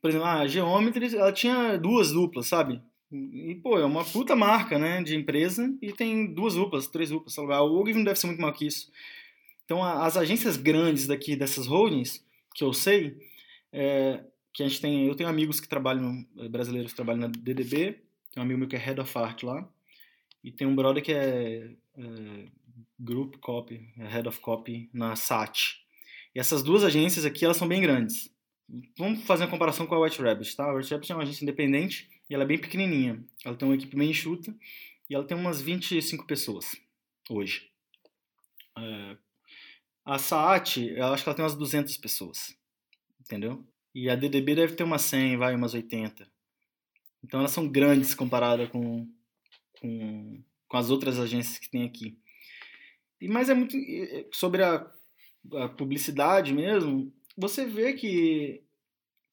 Por exemplo, a Geometry, ela tinha duas duplas, sabe? E, pô, é uma puta marca, né, de empresa e tem duas duplas, três duplas, sabe? A OG não deve ser muito maior que isso. Então, as agências grandes daqui, dessas holdings, que eu sei, é, que a gente tem, eu tenho amigos que trabalham, eh, brasileiros que trabalham na DDB, tem um amigo meu que é Head of Art lá, e tem um brother que é, é Group Copy, é Head of Copy na SAT. E essas duas agências aqui, elas são bem grandes. Vamos fazer uma comparação com a White Rabbit, tá? A White Rabbit é uma agência independente e ela é bem pequenininha. Ela tem uma equipe bem enxuta e ela tem umas 25 pessoas hoje. É... A Saat, eu acho que ela tem umas 200 pessoas, entendeu? E a DDB deve ter umas 100, vai, umas 80. Então elas são grandes comparada com, com, com as outras agências que tem aqui. E, mas é muito. Sobre a, a publicidade mesmo, você vê que,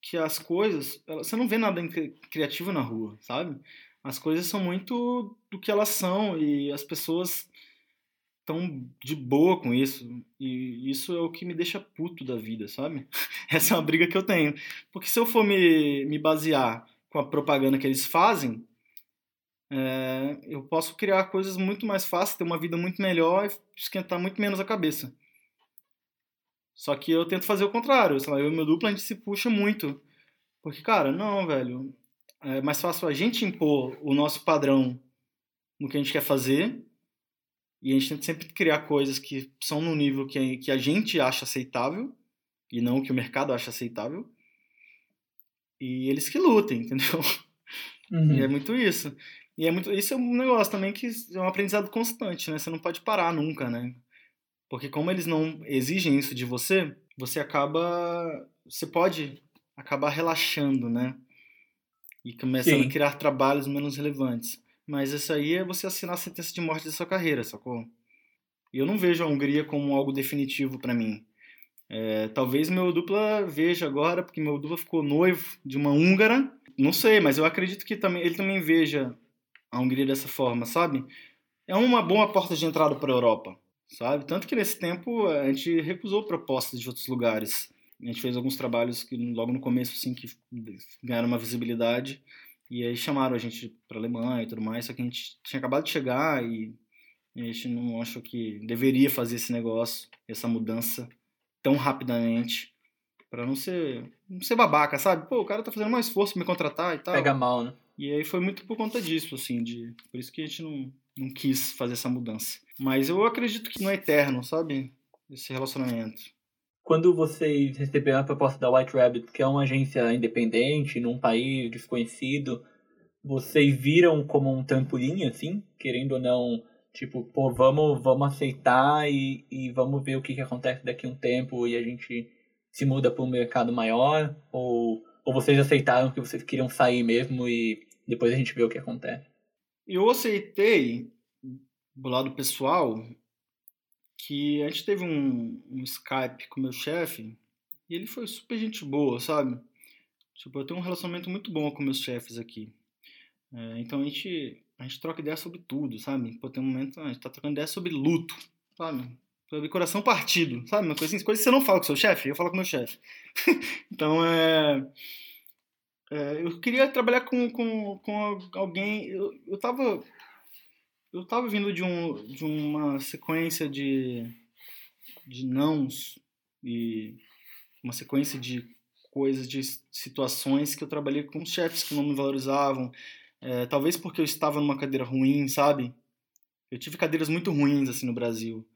que as coisas. Você não vê nada criativo na rua, sabe? As coisas são muito do que elas são e as pessoas estão de boa com isso. E isso é o que me deixa puto da vida, sabe? Essa é uma briga que eu tenho. Porque se eu for me, me basear com a propaganda que eles fazem, é, eu posso criar coisas muito mais fáceis, ter uma vida muito melhor e esquentar muito menos a cabeça. Só que eu tento fazer o contrário. Sei lá, eu e meu duplo a gente se puxa muito. Porque, cara, não, velho. É mais fácil a gente impor o nosso padrão no que a gente quer fazer. E a gente tenta sempre criar coisas que são no nível que, que a gente acha aceitável. E não que o mercado acha aceitável. E eles que lutem, entendeu? Uhum. E é muito isso. E é muito, isso é um negócio também que é um aprendizado constante, né? Você não pode parar nunca, né? Porque como eles não exigem isso de você, você acaba. Você pode acabar relaxando, né? E começando Sim. a criar trabalhos menos relevantes. Mas isso aí é você assinar a sentença de morte da sua carreira, sacou? E eu não vejo a Hungria como algo definitivo para mim. É, talvez meu dupla veja agora, porque meu dupla ficou noivo de uma húngara. Não sei, mas eu acredito que também, ele também veja a Hungria dessa forma, sabe? É uma boa porta de entrada para a Europa sabe? Tanto que nesse tempo a gente recusou propostas de outros lugares. A gente fez alguns trabalhos que logo no começo assim que ganharam uma visibilidade e aí chamaram a gente para Alemanha e tudo mais, só que a gente tinha acabado de chegar e a gente não achou que deveria fazer esse negócio, essa mudança tão rapidamente para não ser não ser babaca, sabe? Pô, o cara tá fazendo mais esforço pra me contratar e tal. Pega mal, né? E aí foi muito por conta disso, assim, de por isso que a gente não, não quis fazer essa mudança. Mas eu acredito que não é eterno, sabe? Esse relacionamento. Quando vocês receberam a proposta da White Rabbit, que é uma agência independente, num país desconhecido, vocês viram como um trampolim, assim? Querendo ou não, tipo, pô, vamos, vamos aceitar e, e vamos ver o que, que acontece daqui a um tempo e a gente se muda para um mercado maior? Ou, ou vocês aceitaram que vocês queriam sair mesmo e depois a gente vê o que acontece? Eu aceitei do lado pessoal, que a gente teve um, um Skype com meu chefe e ele foi super gente boa, sabe? Tipo, eu tenho um relacionamento muito bom com meus chefes aqui. É, então a gente, a gente troca ideia sobre tudo, sabe? Pô, tem um momento a gente tá trocando ideia sobre luto, sabe? Sobre coração partido, sabe? Uma coisa assim, coisa que você não fala com seu chefe, eu falo com meu chefe. então é, é, Eu queria trabalhar com, com, com alguém. Eu, eu tava eu estava vindo de, um, de uma sequência de, de nãos e uma sequência de coisas, de situações que eu trabalhei com chefes que não me valorizavam. É, talvez porque eu estava numa cadeira ruim, sabe? Eu tive cadeiras muito ruins assim no Brasil.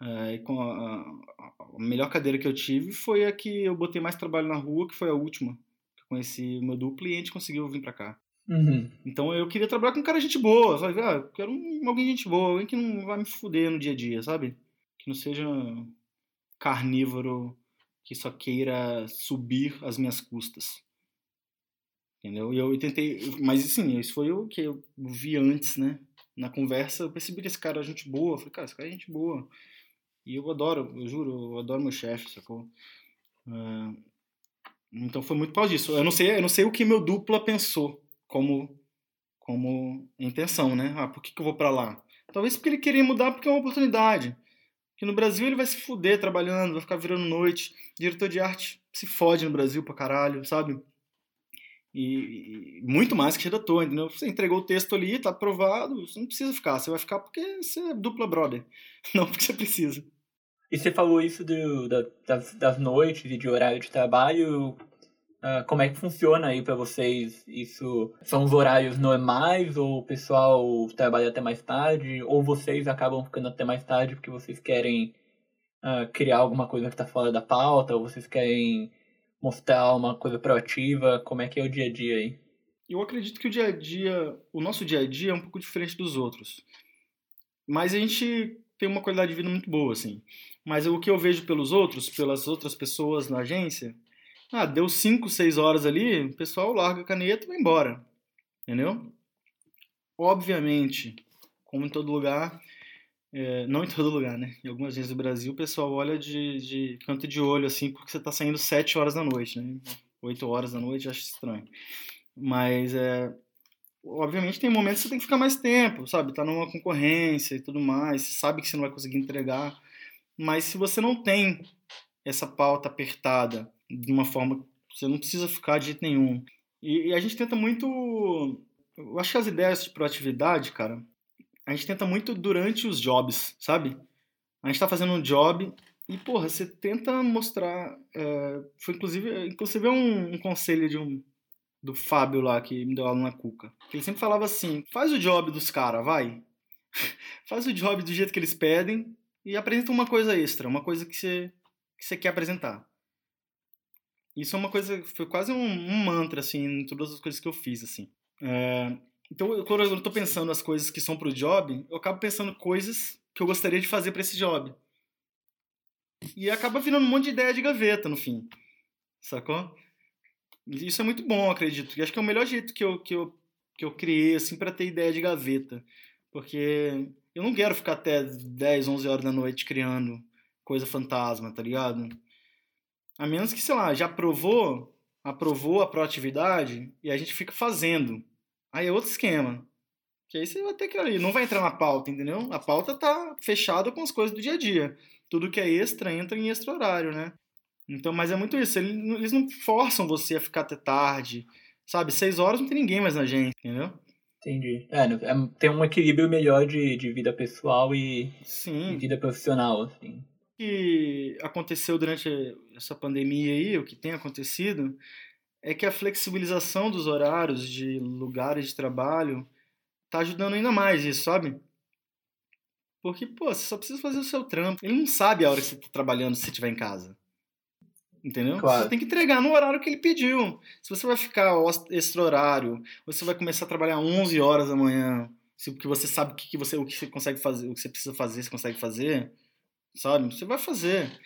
É, com a, a, melhor cadeira que eu tive foi a que eu botei mais trabalho na rua, que foi a última. Conheci o meu duplo e a gente conseguiu vir para cá. Uhum. Então eu queria trabalhar com um cara gente boa, sabe? Ah, eu quero um, alguém gente boa, alguém que não vai me fuder no dia a dia, sabe? Que não seja carnívoro que só queira subir as minhas custas. Entendeu? E eu tentei, mas assim, isso foi o que eu vi antes, né? Na conversa, eu percebi que esse cara é gente boa. Eu falei, cara, esse cara é gente boa. E eu adoro, eu juro, eu adoro meu chefe, sacou? Uh, então foi muito por causa disso. Eu não sei, eu não sei o que meu dupla pensou como como intenção, né? Ah, por que, que eu vou para lá? Talvez porque ele queria mudar porque é uma oportunidade. Que no Brasil ele vai se fuder trabalhando, vai ficar virando noite. Diretor de arte se fode no Brasil pra caralho, sabe? E, e muito mais que redator, entendeu? Você entregou o texto ali, tá aprovado, você não precisa ficar. Você vai ficar porque você é dupla brother, não porque você precisa. E você falou isso do, da, das, das noites e de horário de trabalho. Uh, como é que funciona aí para vocês? Isso são os horários normais ou o pessoal trabalha até mais tarde? Ou vocês acabam ficando até mais tarde porque vocês querem uh, criar alguma coisa que está fora da pauta, ou vocês querem mostrar uma coisa proativa? Como é que é o dia a dia aí? Eu acredito que o dia a dia, o nosso dia a dia é um pouco diferente dos outros. Mas a gente tem uma qualidade de vida muito boa, assim. Mas o que eu vejo pelos outros, pelas outras pessoas na agência, ah, deu 5, 6 horas ali, o pessoal larga a caneta e vai embora. Entendeu? Obviamente, como em todo lugar, é, não em todo lugar, né? Em algumas vezes do Brasil, o pessoal olha de, de canto de olho, assim, porque você está saindo 7 horas da noite, né? 8 horas da noite, acho estranho. Mas, é, obviamente, tem momentos que você tem que ficar mais tempo, sabe? Tá numa concorrência e tudo mais, você sabe que você não vai conseguir entregar. Mas se você não tem essa pauta apertada de uma forma você não precisa ficar de jeito nenhum. E, e a gente tenta muito. Eu acho que as ideias de proatividade, cara, a gente tenta muito durante os jobs, sabe? A gente tá fazendo um job e, porra, você tenta mostrar. É, foi inclusive, inclusive é um, um, conselho de um, do Fábio lá, que me deu aula na Cuca. Ele sempre falava assim: faz o job dos caras, vai. faz o job do jeito que eles pedem e apresenta uma coisa extra, uma coisa que você, que você quer apresentar. Isso é uma coisa, foi quase um, um mantra, assim, em todas as coisas que eu fiz, assim. É, então, quando eu tô pensando as coisas que são pro job, eu acabo pensando coisas que eu gostaria de fazer para esse job. E acaba virando um monte de ideia de gaveta, no fim. Sacou? Isso é muito bom, acredito. E acho que é o melhor jeito que eu, que eu, que eu criei, assim, para ter ideia de gaveta. Porque eu não quero ficar até 10, 11 horas da noite criando coisa fantasma, tá ligado? A menos que, sei lá, já aprovou, aprovou a proatividade e a gente fica fazendo. Aí é outro esquema. Que aí você vai ter que ali, não vai entrar na pauta, entendeu? A pauta tá fechada com as coisas do dia a dia. Tudo que é extra entra em extra horário, né? Então, mas é muito isso. Eles não forçam você a ficar até tarde. Sabe, seis horas não tem ninguém mais na gente, entendeu? Entendi. É, é tem um equilíbrio melhor de, de vida pessoal e, Sim. e vida profissional, assim que aconteceu durante essa pandemia aí, o que tem acontecido, é que a flexibilização dos horários de lugares de trabalho tá ajudando ainda mais isso, sabe? Porque, pô, você só precisa fazer o seu trampo. Ele não sabe a hora que você tá trabalhando se você estiver em casa. Entendeu? Claro. Você tem que entregar no horário que ele pediu. Se você vai ficar extra horário, você vai começar a trabalhar 11 horas da manhã, porque você sabe o que, você, o que você consegue fazer, o que você precisa fazer, você consegue fazer, sabe? Você vai fazer.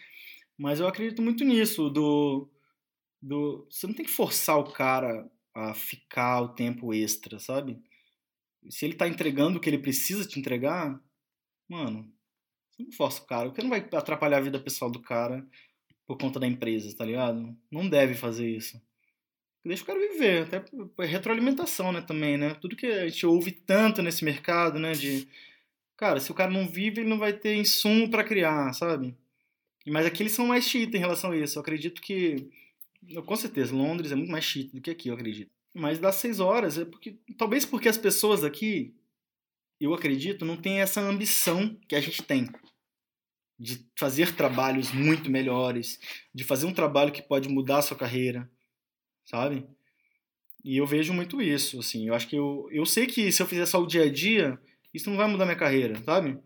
Mas eu acredito muito nisso, do, do... Você não tem que forçar o cara a ficar o tempo extra, sabe? Se ele tá entregando o que ele precisa te entregar, mano, você não força o cara. Porque não vai atrapalhar a vida pessoal do cara por conta da empresa, tá ligado? Não deve fazer isso. Deixa o cara viver, até retroalimentação, né, também, né? Tudo que a gente ouve tanto nesse mercado, né, de Cara, se o cara não vive, ele não vai ter insumo para criar, sabe? Mas aqui eles são mais chiitas em relação a isso. Eu acredito que. Com certeza, Londres é muito mais chiita do que aqui, eu acredito. Mas das seis horas é porque. Talvez porque as pessoas aqui, eu acredito, não têm essa ambição que a gente tem. De fazer trabalhos muito melhores, de fazer um trabalho que pode mudar a sua carreira, sabe? E eu vejo muito isso, assim. Eu acho que eu, eu sei que se eu fizer só o dia a dia, isso não vai mudar minha carreira, sabe?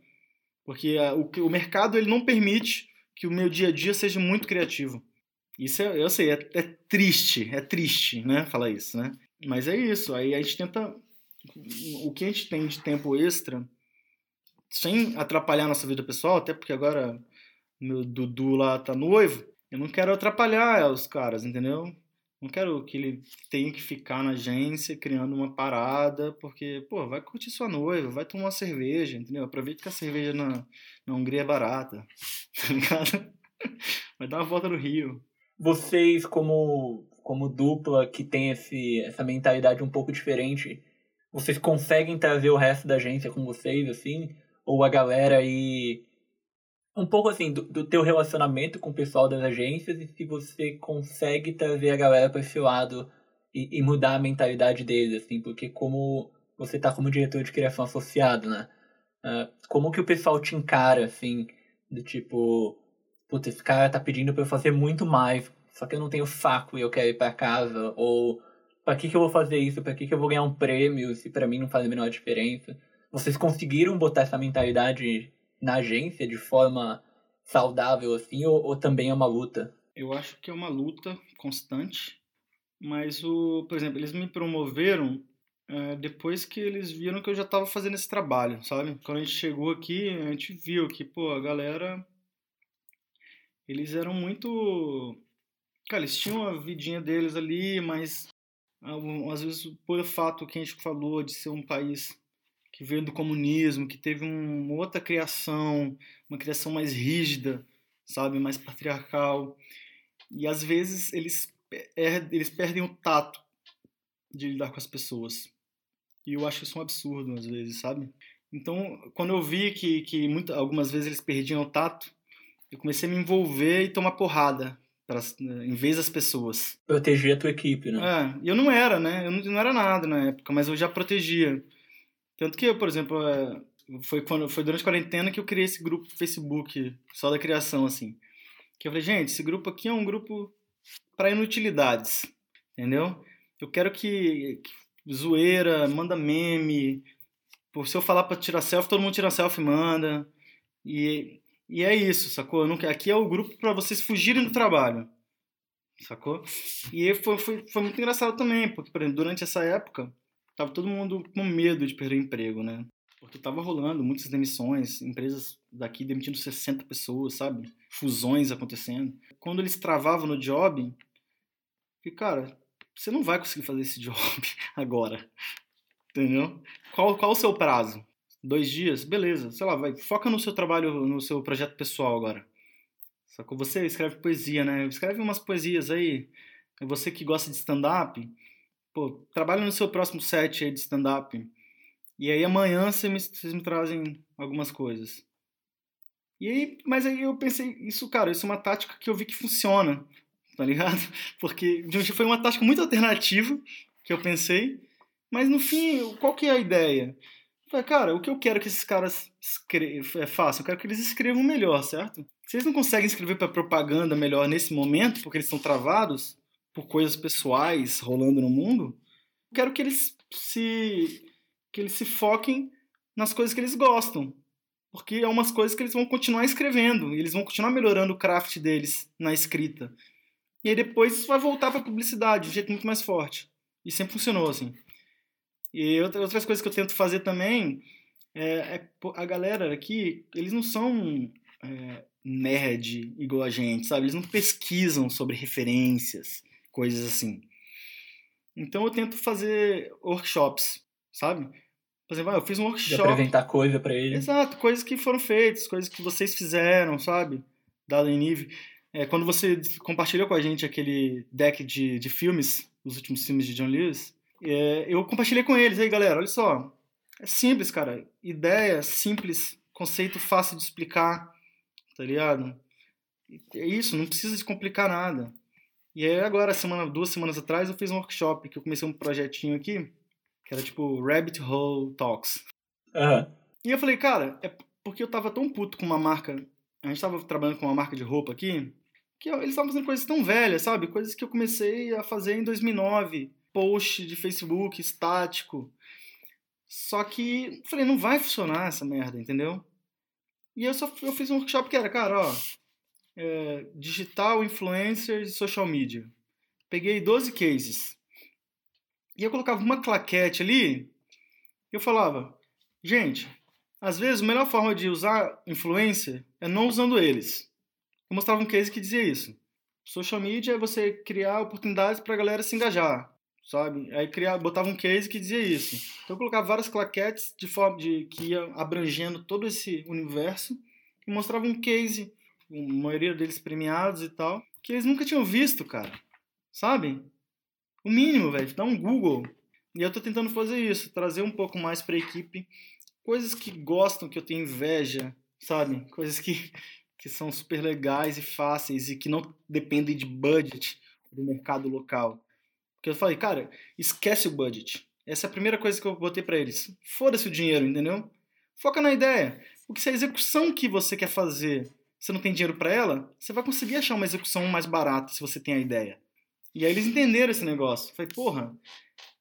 Porque a, o, o mercado ele não permite que o meu dia a dia seja muito criativo. Isso é, eu sei, é, é triste, é triste, né? Falar isso, né? Mas é isso. Aí a gente tenta o que a gente tem de tempo extra, sem atrapalhar nossa vida pessoal, até porque agora meu Dudu lá tá noivo, eu não quero atrapalhar os caras, entendeu? Não quero que ele tenha que ficar na agência criando uma parada, porque, pô, vai curtir sua noiva, vai tomar uma cerveja, entendeu? Aproveita que a cerveja na, na Hungria é barata, tá ligado? Vai dar uma volta no Rio. Vocês, como, como dupla que tem esse, essa mentalidade um pouco diferente, vocês conseguem trazer o resto da agência com vocês, assim? Ou a galera aí um pouco assim do, do, teu relacionamento com o pessoal das agências e se você consegue trazer a galera para esse lado e, e, mudar a mentalidade deles, assim, porque como você tá como diretor de criação associado, né? Uh, como que o pessoal te encara, assim, do tipo, puta, esse cara tá pedindo para eu fazer muito mais, só que eu não tenho saco e eu quero ir para casa, ou para que que eu vou fazer isso, para que que eu vou ganhar um prêmio se para mim não faz a menor diferença? Vocês conseguiram botar essa mentalidade na agência de forma saudável assim ou, ou também é uma luta? Eu acho que é uma luta constante, mas o, por exemplo, eles me promoveram é, depois que eles viram que eu já estava fazendo esse trabalho, sabe? Quando a gente chegou aqui, a gente viu que, pô, a galera. Eles eram muito. Cara, eles tinham a vidinha deles ali, mas às vezes por fato que a gente falou de ser um país que veio do comunismo, que teve uma outra criação, uma criação mais rígida, sabe, mais patriarcal. E às vezes eles, eles perdem o tato de lidar com as pessoas. E eu acho isso um absurdo, às vezes, sabe? Então, quando eu vi que, que muita, algumas vezes eles perdiam o tato, eu comecei a me envolver e tomar porrada pra, em vez das pessoas. Proteger a tua equipe, né? É, eu não era, né? Eu não, não era nada na época, mas eu já protegia. Tanto que, por exemplo, é, foi, quando, foi durante a quarentena que eu criei esse grupo do Facebook, só da criação, assim. Que eu falei, gente, esse grupo aqui é um grupo para inutilidades, entendeu? Eu quero que, que zoeira, manda meme. Pô, se eu falar pra tirar selfie, todo mundo tira selfie manda. E, e é isso, sacou? Não, aqui é o grupo para vocês fugirem do trabalho. Sacou? E foi, foi, foi muito engraçado também, porque, por exemplo, durante essa época, tava todo mundo com medo de perder emprego, né? Porque tava rolando muitas demissões, empresas daqui demitindo 60 pessoas, sabe? Fusões acontecendo. Quando eles travavam no job, que cara, você não vai conseguir fazer esse job agora. Entendeu? Qual, qual o seu prazo? Dois dias? Beleza, sei lá, vai. Foca no seu trabalho, no seu projeto pessoal agora. Só que você escreve poesia, né? Escreve umas poesias aí. É você que gosta de stand-up, pô, trabalha no seu próximo set aí de stand-up. E aí amanhã vocês me, vocês me trazem algumas coisas. E aí, mas aí eu pensei, isso, cara, isso é uma tática que eu vi que funciona tá ligado? Porque foi uma tática muito alternativa que eu pensei, mas no fim, qual que é a ideia? Cara, o que eu quero que esses caras é, façam? Eu quero que eles escrevam melhor, certo? Se eles não conseguem escrever para propaganda melhor nesse momento, porque eles estão travados por coisas pessoais rolando no mundo, quero que eles se que eles se foquem nas coisas que eles gostam, porque é umas coisas que eles vão continuar escrevendo, eles vão continuar melhorando o craft deles na escrita. E aí depois isso vai voltar para publicidade de um jeito muito mais forte. E sempre funcionou assim. E outras coisas que eu tento fazer também é, é a galera aqui, eles não são é, nerd igual a gente, sabe? Eles não pesquisam sobre referências, coisas assim. Então eu tento fazer workshops, sabe? Por exemplo, ah, eu fiz um workshop. De apresentar coisa para eles. Exato, coisas que foram feitas, coisas que vocês fizeram, sabe? Dado em nível. É, quando você compartilhou com a gente aquele deck de, de filmes, os últimos filmes de John Lewis, é, eu compartilhei com eles. Aí, galera, olha só. É simples, cara. Ideia simples, conceito fácil de explicar, tá ligado? É isso, não precisa de complicar nada. E aí agora, semana, duas semanas atrás, eu fiz um workshop que eu comecei um projetinho aqui, que era tipo Rabbit Hole Talks. Uhum. E eu falei, cara, é porque eu tava tão puto com uma marca. A gente tava trabalhando com uma marca de roupa aqui, que eles estavam fazendo coisas tão velhas, sabe? Coisas que eu comecei a fazer em 2009, post de Facebook estático. Só que falei, não vai funcionar essa merda, entendeu? E eu só eu fiz um workshop que era, cara, ó, é, digital, influencers e social media. Peguei 12 cases. E eu colocava uma claquete ali, eu falava, gente, às vezes a melhor forma de usar influencer é não usando eles eu mostrava um case que dizia isso. Social media é você criar oportunidades para a galera se engajar, sabe? Aí criar, botava um case que dizia isso. Então eu colocava várias claquetes de forma de que ia abrangendo todo esse universo e mostrava um case, a maioria deles premiados e tal, que eles nunca tinham visto, cara. Sabe? O mínimo, velho, dá um Google. E eu tô tentando fazer isso, trazer um pouco mais para a equipe coisas que gostam, que eu tenho inveja, sabe? Coisas que que são super legais e fáceis e que não dependem de budget do mercado local. Porque eu falei, cara, esquece o budget. Essa é a primeira coisa que eu botei para eles. Foda-se o dinheiro, entendeu? Foca na ideia. Porque se a execução que você quer fazer, você não tem dinheiro para ela, você vai conseguir achar uma execução mais barata se você tem a ideia. E aí eles entenderam esse negócio. Falei, porra.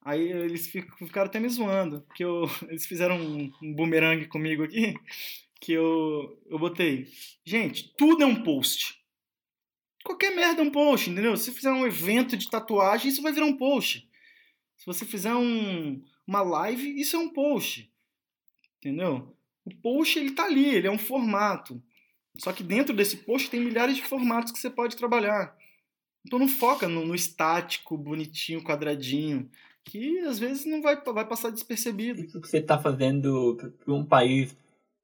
Aí eles ficaram até me zoando, porque eu, eles fizeram um, um boomerang comigo aqui, que eu, eu botei. Gente, tudo é um post. Qualquer merda é um post, entendeu? Se fizer um evento de tatuagem, isso vai virar um post. Se você fizer um, uma live, isso é um post. Entendeu? O post, ele tá ali, ele é um formato. Só que dentro desse post tem milhares de formatos que você pode trabalhar. Então não foca no, no estático, bonitinho, quadradinho, que às vezes não vai, vai passar despercebido. Isso que você está fazendo para um país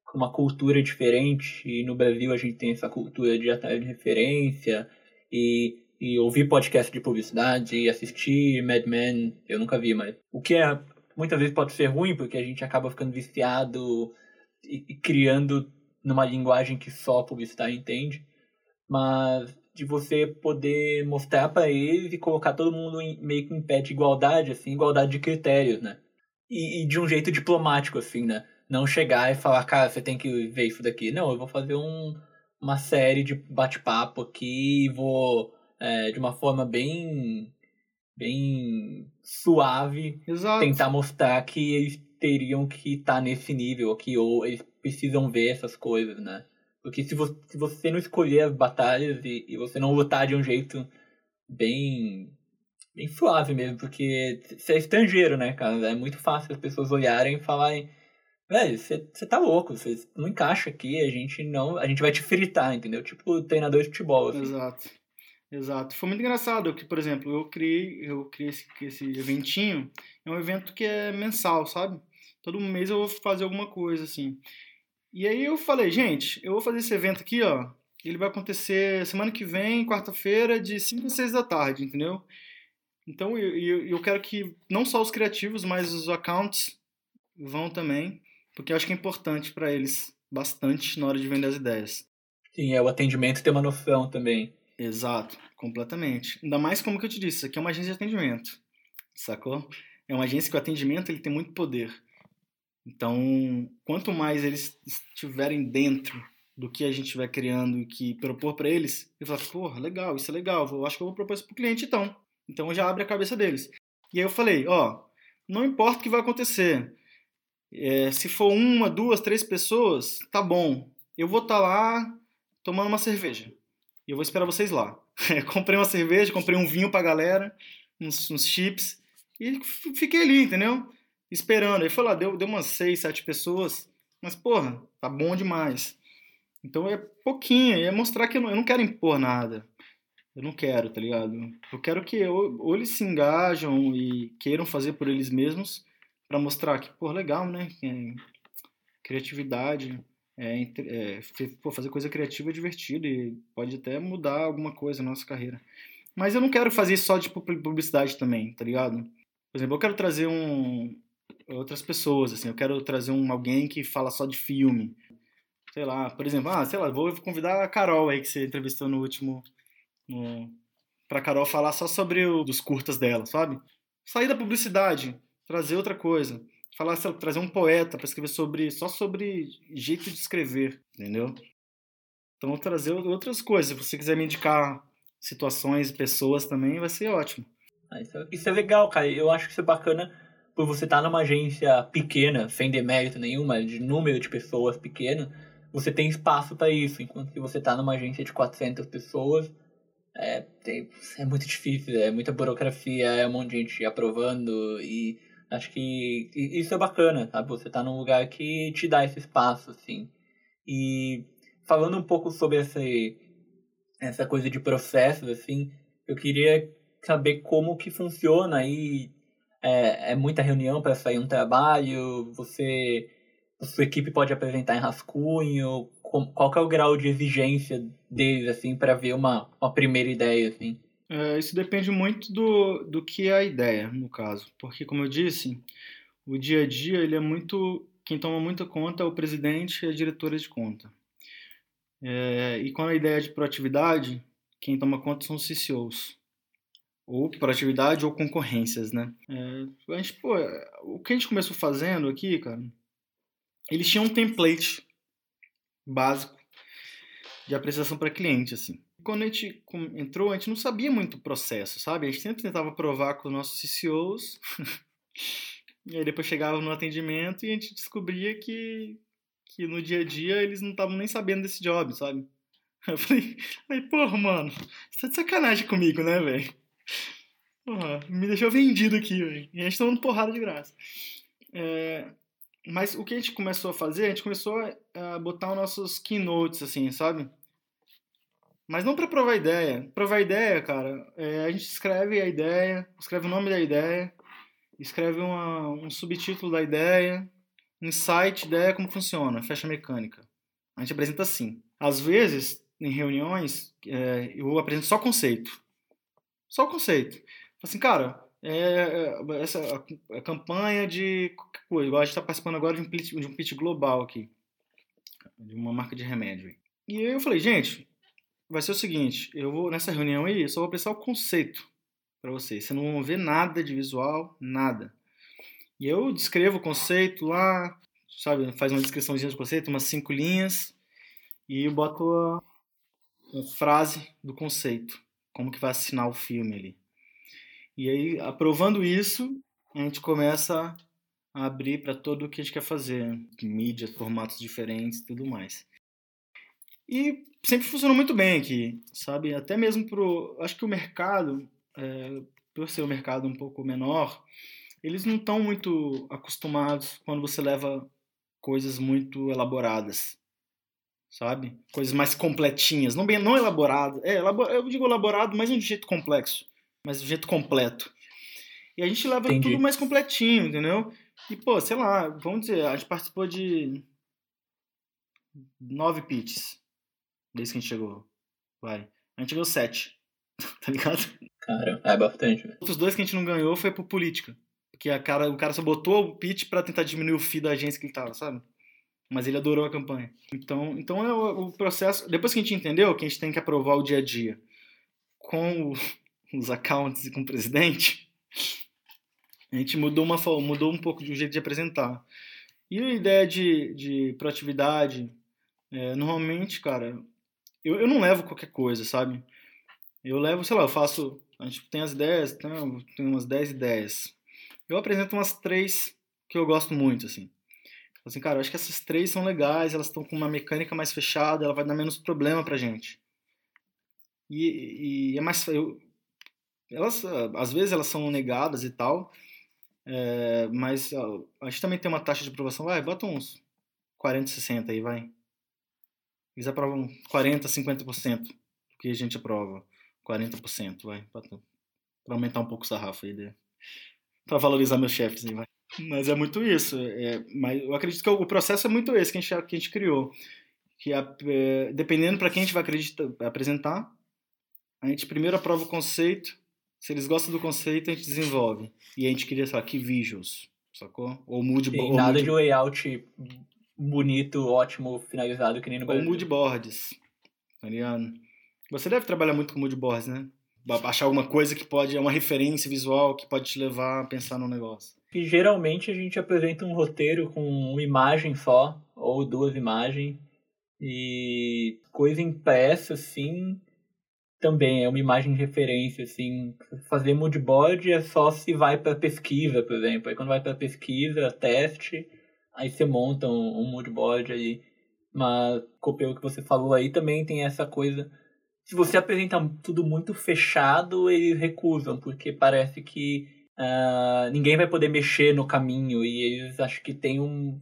com uma cultura diferente, e no Brasil a gente tem essa cultura de atrás de referência, e, e ouvir podcast de publicidade, e assistir Mad Men, eu nunca vi, mas o que é muitas vezes pode ser ruim, porque a gente acaba ficando viciado e, e criando numa linguagem que só a publicidade entende, mas de você poder mostrar para eles e colocar todo mundo em, meio que em pé de igualdade, assim, igualdade de critérios, né? E, e, de um jeito diplomático, assim, né? Não chegar e falar, cara, você tem que ver isso daqui. Não, eu vou fazer um, uma série de bate-papo aqui e vou, é, de uma forma bem, bem suave, Exato. tentar mostrar que eles teriam que estar tá nesse nível aqui, ou eles precisam ver essas coisas, né? Porque se você, se você não escolher as batalhas e, e você não lutar de um jeito bem bem suave mesmo, porque você é estrangeiro, né, cara? É muito fácil as pessoas olharem e falarem, velho, você, tá louco, você não encaixa aqui, a gente não, a gente vai te fritar, entendeu? Tipo treinador de futebol. Assim. Exato. Exato. Foi muito engraçado que, por exemplo, eu criei, eu criei esse, esse eventinho, é um evento que é mensal, sabe? Todo mês eu vou fazer alguma coisa, assim. E aí eu falei, gente, eu vou fazer esse evento aqui, ó. Ele vai acontecer semana que vem, quarta-feira, de 5 a 6 da tarde, entendeu? Então eu, eu, eu, quero que não só os criativos, mas os accounts vão também, porque eu acho que é importante para eles bastante na hora de vender as ideias. Sim, é o atendimento ter uma noção também. Exato, completamente. Ainda mais como que eu te disse, isso aqui é uma agência de atendimento, sacou? É uma agência que o atendimento ele tem muito poder. Então, quanto mais eles estiverem dentro do que a gente estiver criando e que propor para eles, ele fala, porra, legal, isso é legal, eu acho que eu vou propor isso pro cliente então. Então já abre a cabeça deles. E aí eu falei, ó, não importa o que vai acontecer. É, se for uma, duas, três pessoas, tá bom. Eu vou estar tá lá tomando uma cerveja. E eu vou esperar vocês lá. comprei uma cerveja, comprei um vinho pra galera, uns, uns chips, e fiquei ali, entendeu? Esperando. Aí foi lá, deu, deu umas seis, sete pessoas. Mas, porra, tá bom demais. Então é pouquinho, é mostrar que eu não, eu não quero impor nada. Eu não quero, tá ligado? Eu quero que ou, ou eles se engajam e queiram fazer por eles mesmos para mostrar que, pô, legal, né? É, criatividade, é, é, pô, fazer coisa criativa é divertido e pode até mudar alguma coisa na nossa carreira. Mas eu não quero fazer só de publicidade também, tá ligado? Por exemplo, eu quero trazer um, outras pessoas, assim, eu quero trazer um alguém que fala só de filme. Sei lá, por exemplo, ah, sei lá, vou convidar a Carol aí que você entrevistou no último no pra Carol falar só sobre o dos curtas dela, sabe? Sair da publicidade, trazer outra coisa. Falar, lá, trazer um poeta para escrever sobre só sobre jeito de escrever, entendeu? Então trazer outras coisas. Se você quiser me indicar situações, pessoas também, vai ser ótimo. Ah, isso, é, isso é legal, cara. Eu acho que isso é bacana por você estar tá numa agência pequena, sem demérito nenhuma, de número de pessoas pequeno, você tem espaço para isso. Enquanto que você está numa agência de 400 pessoas, é, tem, é muito difícil, é muita burocracia, é um monte de gente aprovando e acho que isso é bacana, sabe? Você tá num lugar que te dá esse espaço, assim. E falando um pouco sobre essa, essa coisa de processos, assim, eu queria saber como que funciona aí é, é muita reunião para sair um trabalho, você sua equipe pode apresentar em rascunho, qual que é o grau de exigência deles assim para ver uma, uma primeira ideia assim? É, isso depende muito do, do que é a ideia, no caso, porque como eu disse, o dia a dia ele é muito quem toma muita conta é o presidente e a diretora de conta. É, e quando a ideia é de proatividade, quem toma conta são os CCOs ou proatividade ou concorrências, né? É, a gente, pô, o que a gente começou fazendo aqui, cara, eles tinham um template básico de apresentação para cliente, assim. Quando a gente entrou, a gente não sabia muito o processo, sabe? A gente sempre tentava provar com os nossos CCOs, e aí depois chegava no atendimento e a gente descobria que, que no dia a dia eles não estavam nem sabendo desse job, sabe? Eu falei, falei porra, mano, você tá de sacanagem comigo, né, velho? Porra, me deixou vendido aqui, velho. E a gente tá dando porrada de graça. É, mas o que a gente começou a fazer, a gente começou a botar os nossos keynotes, assim, sabe? Mas não para provar ideia. Provar ideia, cara, é, a gente escreve a ideia, escreve o nome da ideia, escreve uma, um subtítulo da ideia, insight, ideia, como funciona, fecha mecânica. A gente apresenta assim. Às vezes, em reuniões, é, eu apresento só conceito. Só o conceito. Assim, cara, é, é essa a, a campanha de. Igual a gente está participando agora de um, pitch, de um pitch global aqui, de uma marca de remédio. E aí eu falei, gente, vai ser o seguinte, eu vou nessa reunião aí, eu só vou apresentar o conceito para vocês. Vocês não vão ver nada de visual, nada. E eu descrevo o conceito lá, sabe, faz uma descriçãozinha do conceito, umas cinco linhas, e boto a, a frase do conceito, como que vai assinar o filme ali. E aí, aprovando isso, a gente começa a abrir para tudo o que a gente quer fazer, mídias, formatos diferentes, tudo mais. E sempre funcionou muito bem aqui, sabe? Até mesmo pro, acho que o mercado, é, por ser um mercado um pouco menor, eles não estão muito acostumados quando você leva coisas muito elaboradas, sabe? Coisas mais completinhas, não bem não elaborado, é, elabor, eu digo elaborado, mas de um jeito complexo mas do jeito completo. E a gente leva Entendi. tudo mais completinho, entendeu? E, pô, sei lá, vamos dizer, a gente participou de nove pitches desde que a gente chegou. Vai. A gente ganhou sete, tá ligado? Cara, é bastante. Outros dois que a gente não ganhou foi por política. Porque a cara, o cara só botou o pitch pra tentar diminuir o fee da agência que ele tava, sabe? Mas ele adorou a campanha. Então, então é o, o processo. Depois que a gente entendeu que a gente tem que aprovar o dia a dia com o, os accounts e com o presidente, a gente mudou, uma, mudou um pouco de um jeito de apresentar. E a ideia de, de proatividade, é, normalmente, cara, eu, eu não levo qualquer coisa, sabe? Eu levo, sei lá, eu faço. A gente tem as ideias, tem, tem umas 10 ideias. Eu apresento umas três que eu gosto muito, assim. Assim, cara, eu acho que essas três são legais, elas estão com uma mecânica mais fechada, ela vai dar menos problema pra gente. E, e é mais. Eu, elas às vezes elas são negadas e tal, é, mas a gente também tem uma taxa de aprovação, vai, bota uns 40, 60 aí, vai. Eles aprovam 40, 50% do que a gente aprova. 40%, vai, para aumentar um pouco o sarrafo aí, para valorizar meus chefes aí, vai. Mas é muito isso. É, mas eu acredito que o processo é muito esse que a gente, que a gente criou. Que a, é, dependendo para quem a gente vai acreditar, apresentar, a gente primeiro aprova o conceito, se eles gostam do conceito, a gente desenvolve. E a gente queria, sei lá, que visuals, sacou? Ou mood boards. Nada mood... de layout bonito, ótimo, finalizado, que nem no Brasil. Ou mood boards, tá ligado? Você deve trabalhar muito com mood boards, né? Achar alguma coisa que pode, é uma referência visual que pode te levar a pensar no negócio. E geralmente a gente apresenta um roteiro com uma imagem só, ou duas imagens, e coisa impressa, assim, também é uma imagem de referência, assim, fazer moodboard é só se vai para pesquisa, por exemplo. Aí quando vai para pesquisa, teste, aí você monta um, um moodboard aí. Mas, pelo que você falou aí, também tem essa coisa. Se você apresenta tudo muito fechado, eles recusam, porque parece que uh, ninguém vai poder mexer no caminho e eles acham que tem um.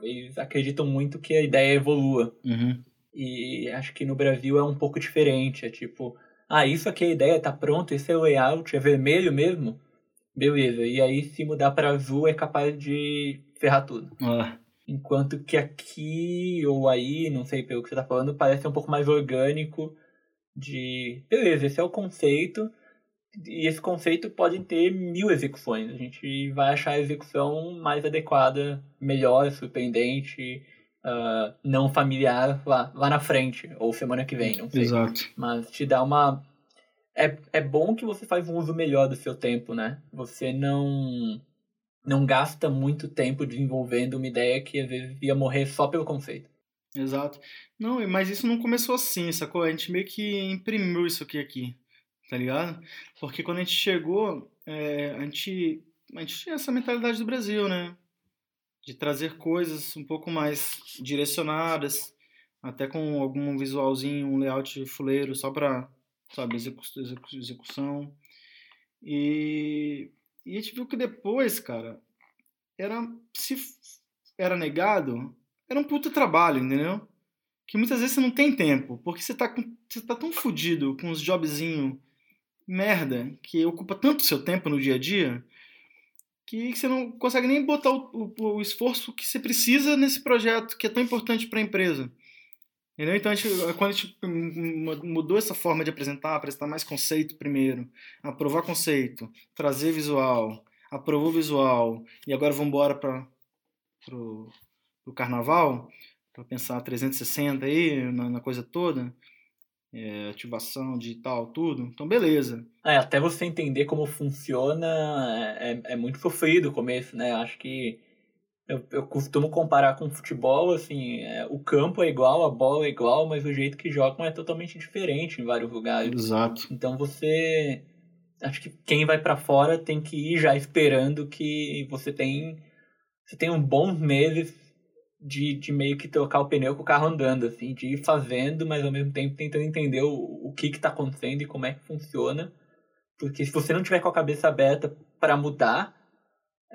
Eles acreditam muito que a ideia evolua. Uhum. E acho que no Brasil é um pouco diferente. É tipo, ah, isso aqui é a ideia, tá pronto, esse é o layout, é vermelho mesmo? Beleza. E aí, se mudar para azul, é capaz de ferrar tudo. Ah. Enquanto que aqui ou aí, não sei pelo que você tá falando, parece um pouco mais orgânico de. Beleza, esse é o conceito. E esse conceito pode ter mil execuções. A gente vai achar a execução mais adequada, melhor, surpreendente, uh, não familiar lá, lá na frente, ou semana que vem, não sei. Exato. Mas te dá uma. É, é bom que você faz um uso melhor do seu tempo, né? Você não não gasta muito tempo desenvolvendo uma ideia que às vezes ia morrer só pelo conceito. Exato. Não, mas isso não começou assim, sacou? A gente meio que imprimiu isso aqui aqui, tá ligado? Porque quando a gente chegou, é, a, gente, a gente tinha essa mentalidade do Brasil, né? de trazer coisas um pouco mais direcionadas, até com algum visualzinho, um layout fuleiro só para, sabe, execução. E, e a gente viu que depois, cara, era se era negado, era um puta trabalho, entendeu? Que muitas vezes você não tem tempo, porque você tá, com, você tá tão fudido com os jobzinho merda, que ocupa tanto seu tempo no dia a dia, que você não consegue nem botar o, o, o esforço que você precisa nesse projeto que é tão importante para a empresa. Entendeu? Então, a gente, quando a gente mudou essa forma de apresentar, apresentar mais conceito primeiro, aprovar conceito, trazer visual, aprovou visual, e agora vamos embora para o carnaval, para pensar 360 aí, na, na coisa toda, é, ativação digital, tudo. Então, beleza. É, até você entender como funciona é, é muito sofrido o começo, né? Acho que eu, eu costumo comparar com futebol, assim, é, o campo é igual, a bola é igual, mas o jeito que jogam é totalmente diferente em vários lugares. Exato. Então você. Acho que quem vai para fora tem que ir já esperando que você tem. Você tem um bons meses de, de meio que trocar o pneu com o carro andando, assim, de ir fazendo, mas ao mesmo tempo tentando entender o, o que está acontecendo e como é que funciona. Porque se você não tiver com a cabeça aberta para mudar,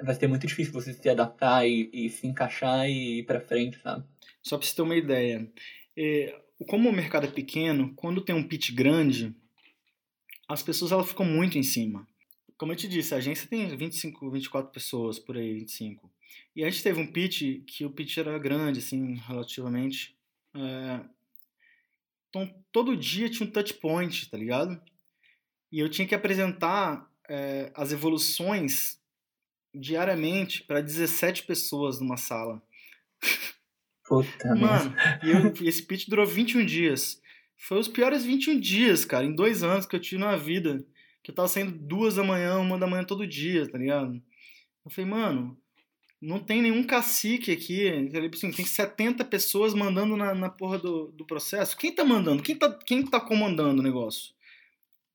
vai ser muito difícil você se adaptar e, e se encaixar e ir para frente, sabe? Só para você ter uma ideia, é, como o mercado é pequeno, quando tem um pitch grande, as pessoas elas ficam muito em cima. Como eu te disse, a agência tem 25, 24 pessoas por aí, 25. E a gente teve um pitch que o pitch era grande, assim, relativamente. É... Então, todo dia tinha um touch point, tá ligado? E eu tinha que apresentar é, as evoluções diariamente para 17 pessoas numa sala. Puta Mano, e, eu, e esse pitch durou 21 dias. Foi os piores 21 dias, cara, em dois anos que eu tive na vida. Que eu tava saindo duas da manhã, uma da manhã todo dia, tá ligado? Eu falei, mano, não tem nenhum cacique aqui. Assim, tem 70 pessoas mandando na, na porra do, do processo. Quem tá mandando? Quem tá, quem tá comandando o negócio?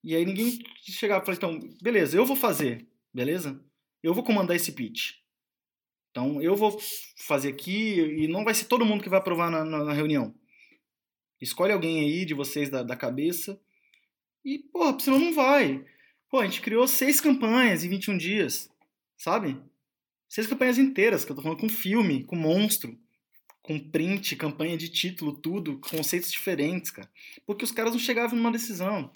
E aí ninguém chegava e falava, então, beleza, eu vou fazer, beleza? eu vou comandar esse pitch. Então, eu vou fazer aqui e não vai ser todo mundo que vai aprovar na, na, na reunião. Escolhe alguém aí de vocês da, da cabeça e, porra, senão não vai. Pô, a gente criou seis campanhas em 21 dias, sabe? Seis campanhas inteiras, que eu tô falando com filme, com monstro, com print, campanha de título, tudo, conceitos diferentes, cara. Porque os caras não chegavam numa decisão.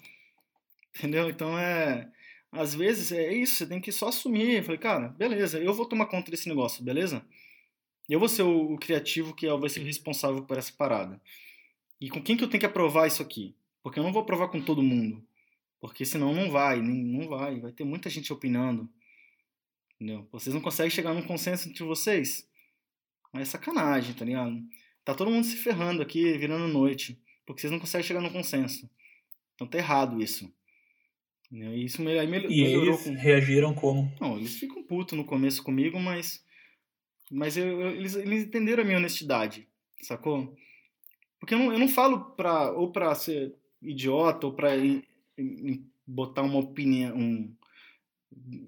Entendeu? Então é às vezes é isso, você tem que só assumir. Eu falei, cara, beleza, eu vou tomar conta desse negócio, beleza? Eu vou ser o, o criativo que vai ser responsável por essa parada. E com quem que eu tenho que aprovar isso aqui? Porque eu não vou aprovar com todo mundo. Porque senão não vai, não vai. Vai ter muita gente opinando. Entendeu? Vocês não conseguem chegar num consenso entre vocês? É sacanagem, tá ligado? Tá todo mundo se ferrando aqui, virando noite. Porque vocês não conseguem chegar num consenso. Então tá errado isso. E isso aí melhorou. E eles com... reagiram como? Não, eles ficam putos no começo comigo, mas. Mas eu, eu, eles, eles entenderam a minha honestidade, sacou? Porque eu não, eu não falo pra, ou pra ser idiota ou pra botar uma opinião. Um,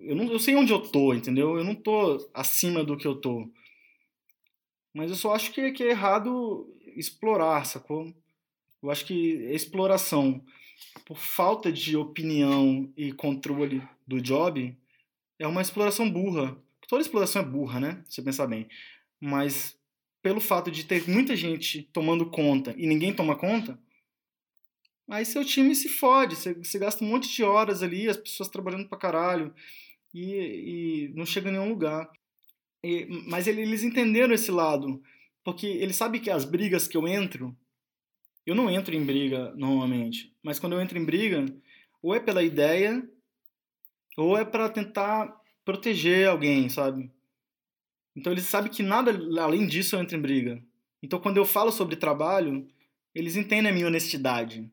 eu, não, eu sei onde eu tô, entendeu? Eu não tô acima do que eu tô. Mas eu só acho que, que é errado explorar, sacou? Eu acho que é exploração por falta de opinião e controle do job, é uma exploração burra. Toda exploração é burra, né? Se pensar bem. Mas pelo fato de ter muita gente tomando conta e ninguém toma conta, aí seu time se fode. Você, você gasta um monte de horas ali, as pessoas trabalhando pra caralho e, e não chega a nenhum lugar. E, mas eles entenderam esse lado, porque eles sabem que as brigas que eu entro eu não entro em briga normalmente, mas quando eu entro em briga, ou é pela ideia, ou é para tentar proteger alguém, sabe? Então eles sabem que nada além disso eu entro em briga. Então quando eu falo sobre trabalho, eles entendem a minha honestidade.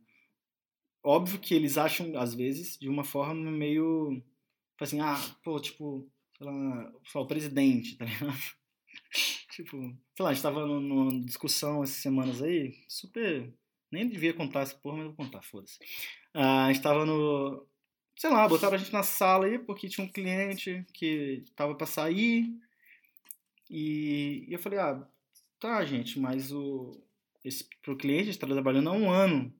Óbvio que eles acham, às vezes, de uma forma meio. Assim, ah, pô, tipo, sei lá, o presidente, tá ligado? tipo, sei lá, a gente tava numa discussão essas semanas aí, super nem devia contar essa porra, mas vou contar, foda-se. Ah, a gente tava no. Sei lá, botaram a gente na sala aí porque tinha um cliente que tava pra sair. E, e eu falei, ah, tá, gente, mas o, esse, pro cliente a gente está trabalhando há um ano.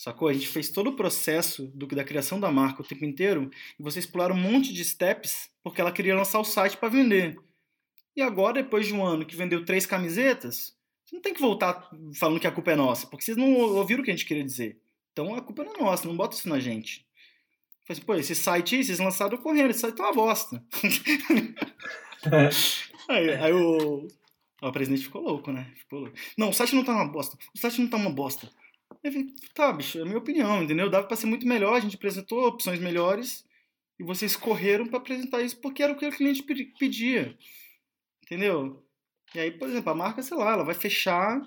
Sacou? A gente fez todo o processo do, da criação da marca o tempo inteiro e vocês pularam um monte de steps porque ela queria lançar o site para vender. E agora, depois de um ano que vendeu três camisetas, você não tem que voltar falando que a culpa é nossa, porque vocês não ouviram o que a gente queria dizer. Então a culpa não é nossa, não bota isso na gente. Falei assim, pô, esse site aí, vocês lançaram correndo, esse site é uma bosta. aí, aí o, o presidente ficou louco, né? Ficou louco. Não, o site não tá uma bosta. O site não tá uma bosta. Tá, bicho, é a minha opinião, entendeu? Dava pra ser muito melhor, a gente apresentou opções melhores e vocês correram para apresentar isso porque era o que o cliente pedia. Entendeu? E aí, por exemplo, a marca, sei lá, ela vai fechar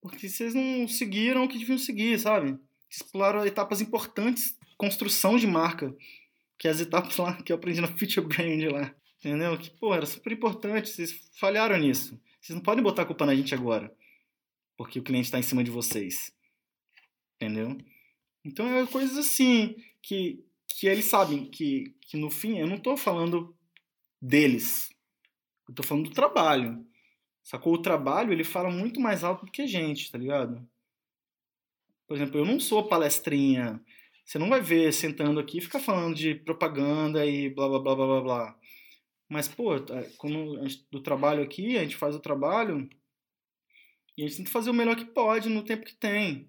porque vocês não seguiram o que deviam seguir, sabe? Exploraram etapas importantes, construção de marca, que é as etapas lá que eu aprendi na Future Brand lá. Entendeu? Que, pô, era super importante, vocês falharam nisso. Vocês não podem botar a culpa na gente agora, porque o cliente está em cima de vocês. Entendeu? Então é coisas assim que, que eles sabem que, que no fim eu não estou falando deles, eu estou falando do trabalho. Sacou? O trabalho ele fala muito mais alto do que a gente, tá ligado? Por exemplo, eu não sou palestrinha. Você não vai ver sentando aqui e ficar falando de propaganda e blá blá blá blá blá blá. Mas, pô, quando gente, do trabalho aqui, a gente faz o trabalho e a gente que fazer o melhor que pode no tempo que tem.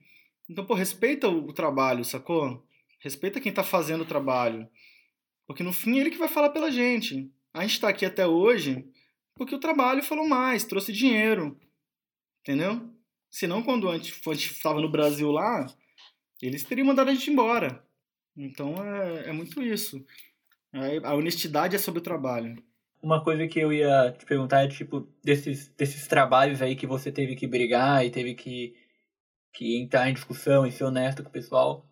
Então, pô, respeita o, trabalho, sacou? Respeita quem tá fazendo o trabalho. Porque no fim é ele que vai falar pela gente. A gente tá aqui até hoje porque o trabalho falou mais, trouxe dinheiro. Entendeu? Senão, quando a gente estava no Brasil lá, eles teriam mandado a gente embora. Então é, é muito isso. A honestidade é sobre o trabalho. Uma coisa que eu ia te perguntar é, tipo, desses, desses trabalhos aí que você teve que brigar e teve que, que entrar em discussão e ser honesto com o pessoal.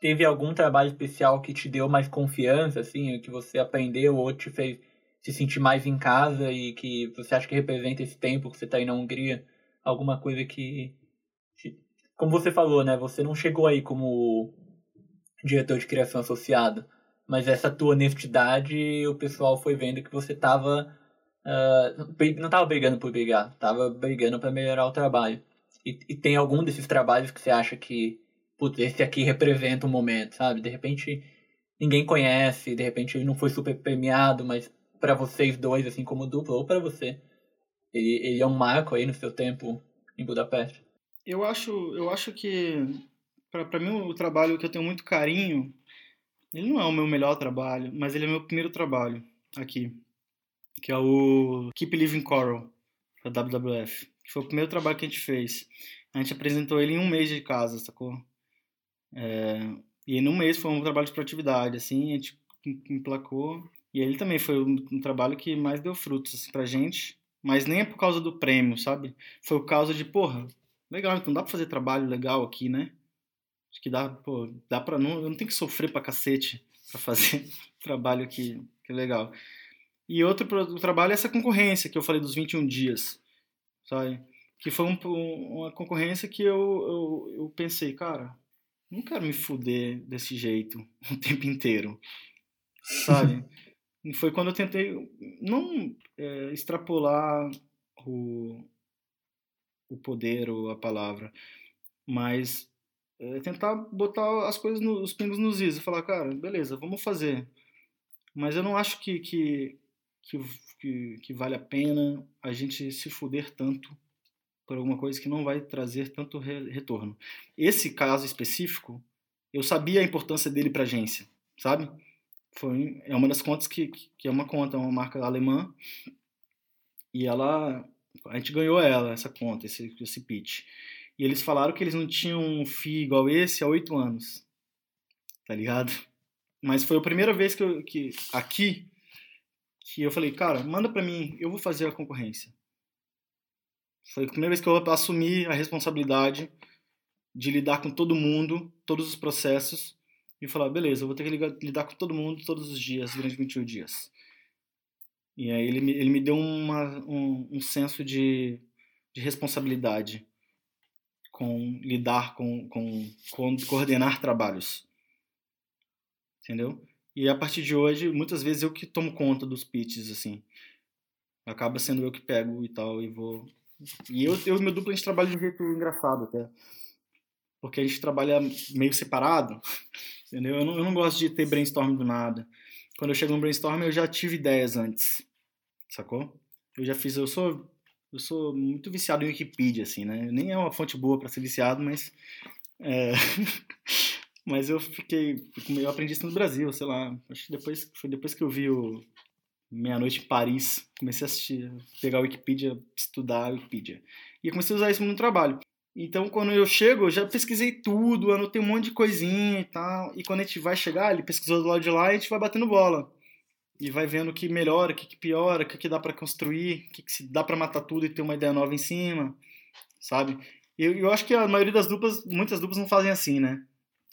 Teve algum trabalho especial que te deu mais confiança, assim, que você aprendeu ou te fez se sentir mais em casa e que você acha que representa esse tempo que você está aí na Hungria? Alguma coisa que. Como você falou, né? Você não chegou aí como diretor de criação associado mas essa tua honestidade, o pessoal foi vendo que você tava. Uh, não tava brigando por brigar, tava brigando para melhorar o trabalho. E, e, tem algum desses trabalhos que você acha que, putz, esse aqui representa um momento, sabe? De repente ninguém conhece, de repente ele não foi super premiado, mas para vocês dois, assim como dupla, ou para você, ele, ele é um marco aí no seu tempo em Budapeste? Eu acho, eu acho que, para mim, o trabalho que eu tenho muito carinho ele não é o meu melhor trabalho, mas ele é meu primeiro trabalho aqui, que é o Keep Living Coral, da WWF, que foi o primeiro trabalho que a gente fez. A gente apresentou ele em um mês de casa, sacou? É, e em um mês foi um trabalho de produtividade, assim, a gente emplacou. E ele também foi um, um trabalho que mais deu frutos assim, pra gente, mas nem é por causa do prêmio, sabe? Foi por causa de, porra, legal, então dá pra fazer trabalho legal aqui, né? Acho que dá, pô, dá pra não, eu não tenho que sofrer pra cacete pra fazer trabalho que, que é legal. E outro trabalho é essa concorrência que eu falei dos 21 dias, sabe? Que foi um, uma concorrência que eu, eu, eu pensei, cara, não quero me fuder desse jeito o tempo inteiro, sabe? e foi quando eu tentei não é, extrapolar o, o poder ou a palavra, mas é tentar botar as coisas, no, os pingos nos is e falar, cara, beleza, vamos fazer. Mas eu não acho que, que, que, que, que vale a pena a gente se fuder tanto por alguma coisa que não vai trazer tanto re retorno. Esse caso específico, eu sabia a importância dele para a agência, sabe? Foi, é uma das contas que, que é uma conta, uma marca alemã, e ela, a gente ganhou ela, essa conta, esse, esse pitch. E eles falaram que eles não tinham um FII igual esse há oito anos. Tá ligado? Mas foi a primeira vez que, eu, que aqui que eu falei, cara, manda pra mim, eu vou fazer a concorrência. Foi a primeira vez que eu assumi a responsabilidade de lidar com todo mundo, todos os processos, e falar, beleza, eu vou ter que lidar com todo mundo todos os dias, durante 21 dias. E aí ele me, ele me deu uma, um, um senso de, de responsabilidade com lidar com, com, com coordenar trabalhos. Entendeu? E a partir de hoje, muitas vezes eu que tomo conta dos pitches, assim. Acaba sendo eu que pego e tal, e vou. E eu e meu duplo a gente trabalha de um jeito engraçado até. Porque a gente trabalha meio separado, entendeu? Eu não, eu não gosto de ter brainstorm do nada. Quando eu chego no brainstorm, eu já tive ideias antes, sacou? Eu já fiz, eu sou eu sou muito viciado em Wikipedia, assim, né? Nem é uma fonte boa para ser viciado, mas. É... mas eu fiquei. Eu aprendi isso no Brasil, sei lá. Acho que depois, foi depois que eu vi o Meia-Noite em Paris, comecei a assistir, pegar a Wikipedia, estudar a Wikipedia. E comecei a usar isso no trabalho. Então, quando eu chego, eu já pesquisei tudo, anotei um monte de coisinha e tal. E quando a gente vai chegar, ele pesquisou do lado de lá e a gente vai batendo bola e vai vendo o que melhora, o que, piora, o que, que dá para construir, o que, que dá para matar tudo e ter uma ideia nova em cima, sabe? Eu, eu acho que a maioria das duplas, muitas duplas não fazem assim, né?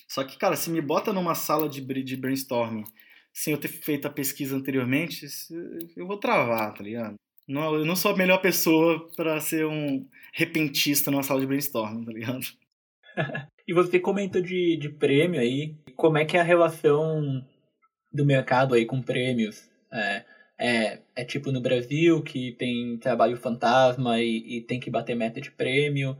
Só que, cara, se me bota numa sala de, brainstorming sem eu ter feito a pesquisa anteriormente, eu vou travar, tá ligado? Não, eu não sou a melhor pessoa para ser um repentista numa sala de brainstorming, tá ligado? e você comentou de, de prêmio aí. Como é que é a relação do mercado aí com prêmios. É, é, é tipo no Brasil, que tem trabalho fantasma e, e tem que bater meta de prêmio,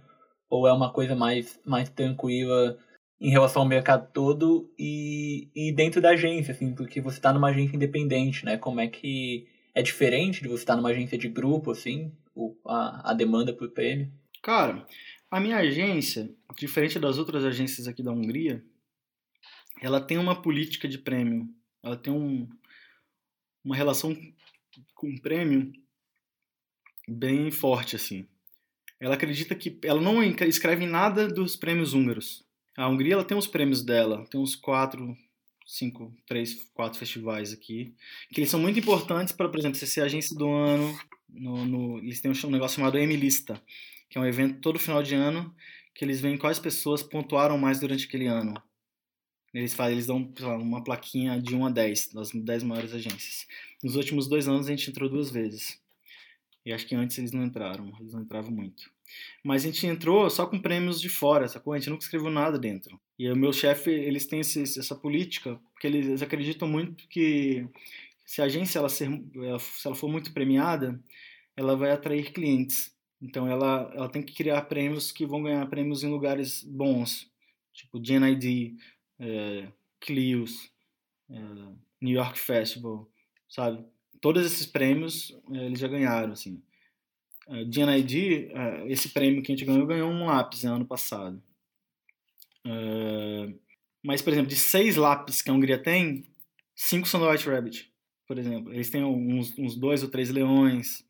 ou é uma coisa mais, mais tranquila em relação ao mercado todo e, e dentro da agência, assim, porque você está numa agência independente, né? Como é que é diferente de você estar numa agência de grupo, assim, a, a demanda por prêmio? Cara, a minha agência, diferente das outras agências aqui da Hungria, ela tem uma política de prêmio ela tem um, uma relação com prêmio bem forte, assim. Ela acredita que ela não escreve nada dos prêmios húngaros. A Hungria ela tem os prêmios dela, tem uns quatro, cinco, três, quatro festivais aqui, que eles são muito importantes para, por exemplo, você ser agência do ano. No, no, eles têm um negócio chamado M-Lista, que é um evento todo final de ano que eles veem quais pessoas pontuaram mais durante aquele ano. Eles fazem, eles dão lá, uma plaquinha de 1 a 10, das 10 maiores agências. Nos últimos dois anos a gente entrou duas vezes. E acho que antes eles não entraram, eles não entravam muito. Mas a gente entrou só com prêmios de fora, sacou? A gente nunca escreveu nada dentro. E o meu chefe, eles têm esse, essa política, porque eles acreditam muito que se a agência ela ser, se ela for muito premiada, ela vai atrair clientes. Então ela, ela tem que criar prêmios que vão ganhar prêmios em lugares bons, tipo GNID, é, Clios, é, New York Festival, sabe? Todos esses prêmios é, eles já ganharam, assim. É, DNID, é, esse prêmio que a gente ganhou, ganhou um lápis no ano passado. É, mas, por exemplo, de seis lápis que a Hungria tem, cinco são do White Rabbit, por exemplo. Eles têm uns, uns dois ou três leões.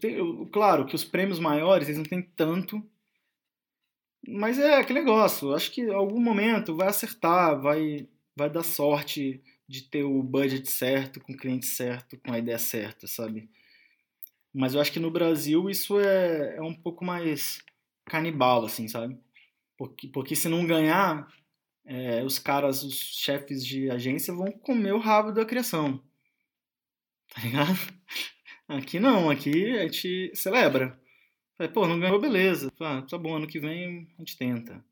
Tem, claro que os prêmios maiores, eles não têm tanto mas é aquele negócio, acho que em algum momento vai acertar, vai, vai dar sorte de ter o budget certo, com o cliente certo, com a ideia certa, sabe? Mas eu acho que no Brasil isso é, é um pouco mais canibal, assim, sabe? Porque, porque se não ganhar, é, os caras, os chefes de agência vão comer o rabo da criação. Tá ligado? Aqui não, aqui a gente celebra. Pô, não ganhou, beleza. Ah, tá bom, ano que vem a gente tenta.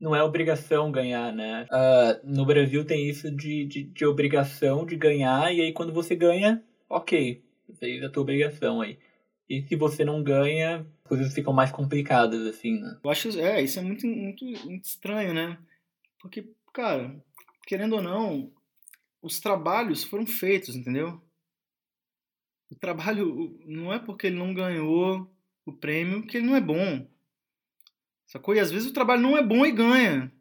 Não é obrigação ganhar, né? Uh, no Brasil tem isso de, de, de, obrigação de ganhar, e aí quando você ganha, ok, fez a tua obrigação aí. E se você não ganha, coisas ficam mais complicadas, assim, né? Eu acho, é, isso é muito, muito, muito estranho, né? Porque, cara, querendo ou não, os trabalhos foram feitos, entendeu? O trabalho não é porque ele não ganhou o prêmio que ele não é bom. Sacou? E às vezes o trabalho não é bom e ganha.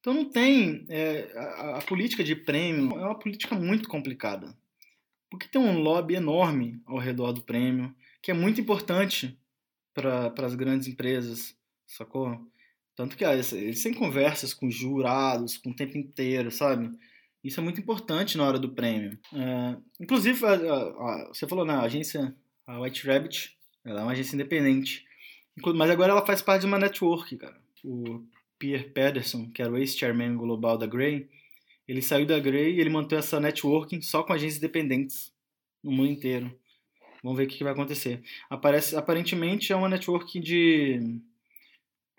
Então não tem. É, a, a, política de prêmio é uma política muito complicada. Porque tem um lobby enorme ao redor do prêmio, que é muito importante para as grandes empresas, sacou? Tanto que ah, eles têm conversas com jurados, com o tempo inteiro, sabe? Isso é muito importante na hora do prêmio. É, inclusive, a, a, você falou na agência a White Rabbit, ela é uma agência independente. Mas agora ela faz parte de uma network, cara. O Pierre Pedersen, que era o ex-chairman global da Grey, ele saiu da Grey e ele manteve essa networking só com agências independentes no mundo inteiro. Vamos ver o que vai acontecer. Aparece, aparentemente é uma network de,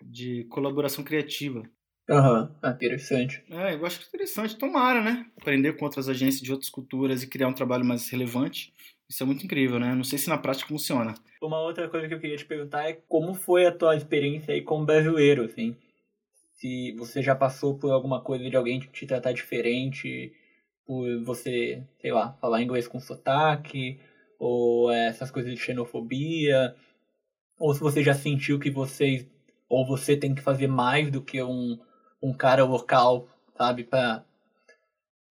de colaboração criativa. Aham, uhum. interessante. É, eu acho interessante. Tomara, né? Aprender com outras agências de outras culturas e criar um trabalho mais relevante. Isso é muito incrível, né? Não sei se na prática funciona. Uma outra coisa que eu queria te perguntar é como foi a tua experiência aí como brasileiro, assim? Se você já passou por alguma coisa de alguém te tratar diferente, por você, sei lá, falar inglês com sotaque, ou essas coisas de xenofobia, ou se você já sentiu que vocês, ou você tem que fazer mais do que um, um cara local, sabe, pra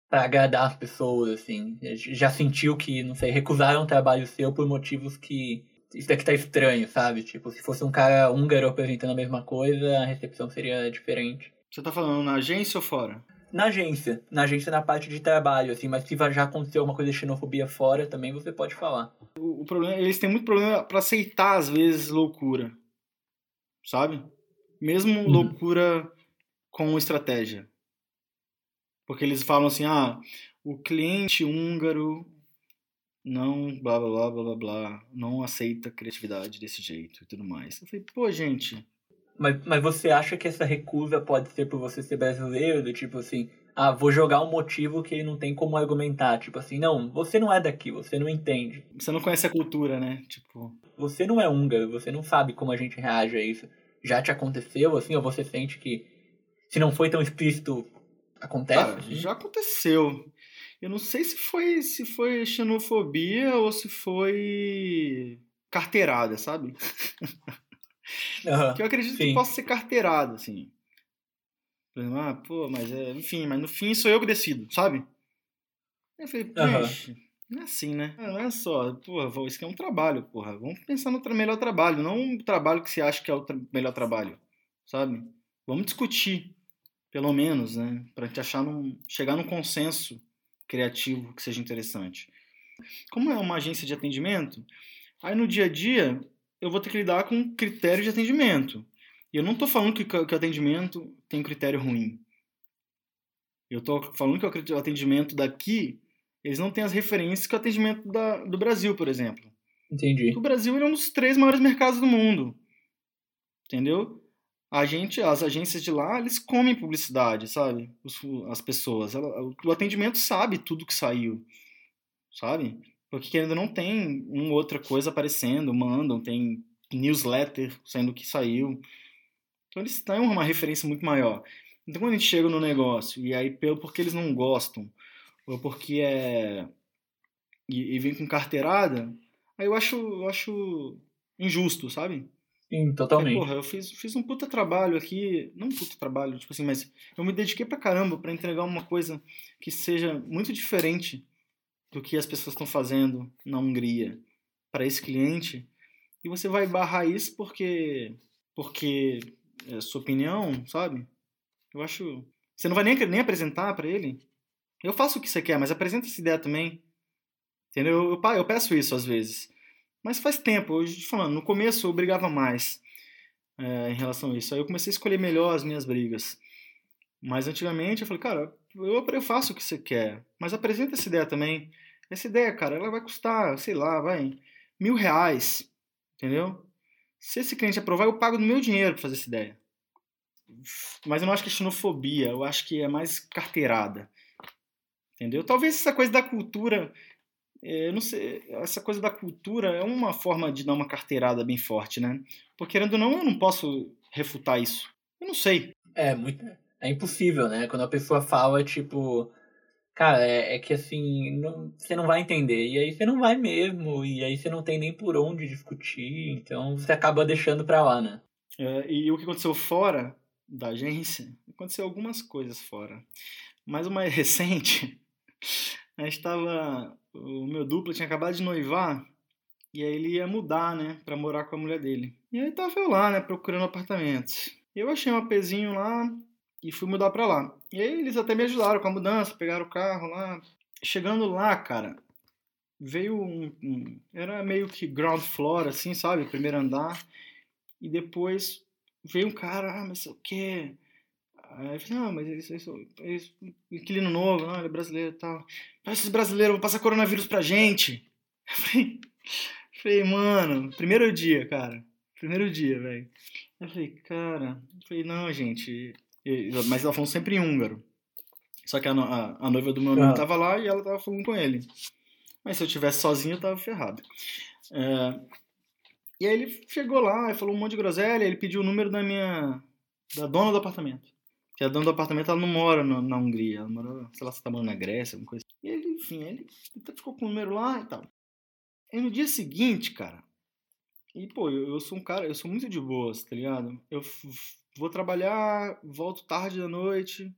para agradar as pessoas, assim. Já sentiu que, não sei, recusaram um trabalho seu por motivos que. Isso daqui tá estranho, sabe? Tipo, se fosse um cara húngaro apresentando a mesma coisa, a recepção seria diferente. Você tá falando na agência ou fora? Na agência. Na agência na parte de trabalho, assim, mas se já aconteceu alguma coisa de xenofobia fora, também você pode falar. O, o problema, eles têm muito problema para aceitar, às vezes, loucura. Sabe? Mesmo uhum. loucura com estratégia. Porque eles falam assim, ah, o cliente húngaro não blá blá blá blá blá, não aceita criatividade desse jeito e tudo mais. Eu falei, pô, gente. Mas, mas você acha que essa recusa pode ser por você ser brasileiro? Do tipo assim, ah, vou jogar um motivo que ele não tem como argumentar. Tipo assim, não, você não é daqui, você não entende. Você não conhece a cultura, né? Tipo. Você não é húngaro, você não sabe como a gente reage a isso. Já te aconteceu, assim, ou você sente que se não foi tão explícito Acontece? Ah, já aconteceu. Eu não sei se foi se foi xenofobia ou se foi carteirada, sabe? Uhum, que eu acredito sim. que possa ser carteirada, assim. Ah, pô, mas é, enfim, mas no fim sou eu que decido, sabe? Eu falei, uhum. não é assim, né? Não é só, porra, isso aqui é um trabalho, porra. Vamos pensar no melhor trabalho, não um trabalho que você acha que é o tra melhor trabalho, sabe? Vamos discutir pelo menos, né, para a gente achar num, chegar num consenso criativo que seja interessante. Como é uma agência de atendimento, aí no dia a dia eu vou ter que lidar com critério de atendimento. E eu não estou falando que, que o atendimento tem critério ruim. Eu estou falando que o atendimento daqui, eles não têm as referências que o atendimento da, do Brasil, por exemplo. Entendi. O Brasil é um dos três maiores mercados do mundo. Entendeu? A gente, as agências de lá, eles comem publicidade, sabe? Os, as pessoas. Ela, o atendimento sabe tudo que saiu, sabe? Porque ainda não tem uma outra coisa aparecendo, mandam, tem newsletter saindo que saiu. Então eles têm uma referência muito maior. Então quando a gente chega no negócio, e aí pelo porque eles não gostam, ou porque é. E, e vem com carteirada, aí eu acho, eu acho injusto, sabe? Sim, totalmente. Porque, porra, eu fiz, fiz um puta trabalho aqui, não um puta trabalho, tipo assim, mas eu me dediquei pra caramba pra entregar uma coisa que seja muito diferente do que as pessoas estão fazendo na Hungria para esse cliente. E você vai barrar isso porque porque é sua opinião, sabe? Eu acho, você não vai nem nem apresentar para ele. Eu faço o que você quer, mas apresenta essa ideia também. Entendeu? Eu, eu peço isso às vezes. Mas faz tempo, hoje falando, no começo eu brigava mais é, em relação a isso. Aí eu comecei a escolher melhor as minhas brigas. Mas antigamente eu falei, cara, eu, eu faço o que você quer, mas apresenta essa ideia também. Essa ideia, cara, ela vai custar, sei lá, vai, mil reais, entendeu? Se esse cliente aprovar, eu pago do meu dinheiro para fazer essa ideia. Mas eu não acho que é xenofobia, eu acho que é mais carteirada. Entendeu? Talvez essa coisa da cultura eu não sei, essa coisa da cultura é uma forma de dar uma carteirada bem forte, né? Porque, querendo ou não, eu não posso refutar isso. Eu não sei. É, muito. É impossível, né? Quando a pessoa fala, tipo. Cara, é, é que assim, não, você não vai entender. E aí você não vai mesmo. E aí você não tem nem por onde discutir. Então você acaba deixando pra lá, né? É, e o que aconteceu fora da agência? Aconteceu algumas coisas fora. Mas o mais recente, a gente estava o meu duplo tinha acabado de noivar e aí ele ia mudar, né, para morar com a mulher dele. E aí tava eu lá, né, procurando apartamentos. Eu achei um apezinho lá e fui mudar para lá. E aí eles até me ajudaram com a mudança, pegaram o carro lá. Chegando lá, cara, veio um, um era meio que ground floor assim, sabe, primeiro andar. E depois veio um cara, ah, mas o quê? Aí eu falei, não, mas isso, isso inquilino novo, não, ele é brasileiro e tal. Esses brasileiros vão passar coronavírus pra gente. Eu falei, falei, mano, primeiro dia, cara. Primeiro dia, velho. Eu falei, cara, eu falei, não, gente. Mas ela falou sempre em húngaro. Só que a, a, a noiva do meu amigo ah. tava lá e ela tava falando com ele. Mas se eu tivesse sozinho, eu tava ferrado. É, e aí ele chegou lá falou um monte de groselha, ele pediu o número da minha. da dona do apartamento. Que a dona do apartamento ela não mora na, na Hungria, ela mora, sei lá, se tá morando na Grécia, alguma coisa. E ele, enfim, ele ficou com o número lá e tal. E no dia seguinte, cara, e pô, eu, eu sou um cara, eu sou muito de boas, tá ligado? Eu vou trabalhar, volto tarde da noite,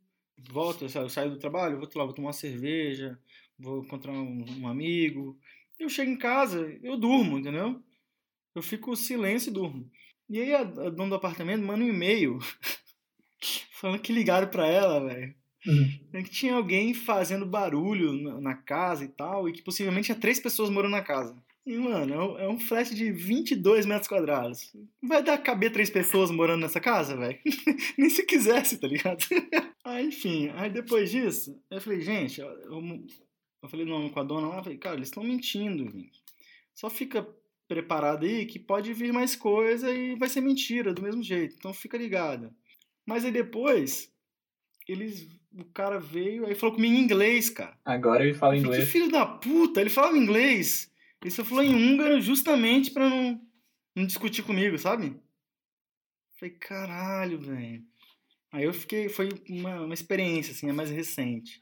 volto, eu saio do trabalho, vou lá, vou tomar uma cerveja, vou encontrar um, um amigo. Eu chego em casa, eu durmo, entendeu? Eu fico silêncio e durmo. E aí a, a dona do apartamento manda um e-mail falando que ligaram pra ela, velho. Uhum. Que tinha alguém fazendo barulho na, na, casa e tal, e que possivelmente tinha três pessoas morando na casa. E, mano, é um, é flat de 22 metros quadrados. Vai dar caber três pessoas morando nessa casa, velho? Nem se quisesse, tá ligado? aí, enfim, aí depois disso, eu falei, gente, eu, eu falei não, com a dona lá, eu falei, cara, eles estão mentindo, gente. Só fica preparado aí que pode vir mais coisa e vai ser mentira do mesmo jeito. Então fica ligado. Mas aí depois, eles. O cara veio aí falou comigo em inglês, cara. Agora ele fala inglês. Que filho da puta! Ele falava inglês. Ele só falou em húngaro justamente pra não, não discutir comigo, sabe? Falei, caralho, velho. Aí eu fiquei. Foi uma, uma experiência, assim, é mais recente.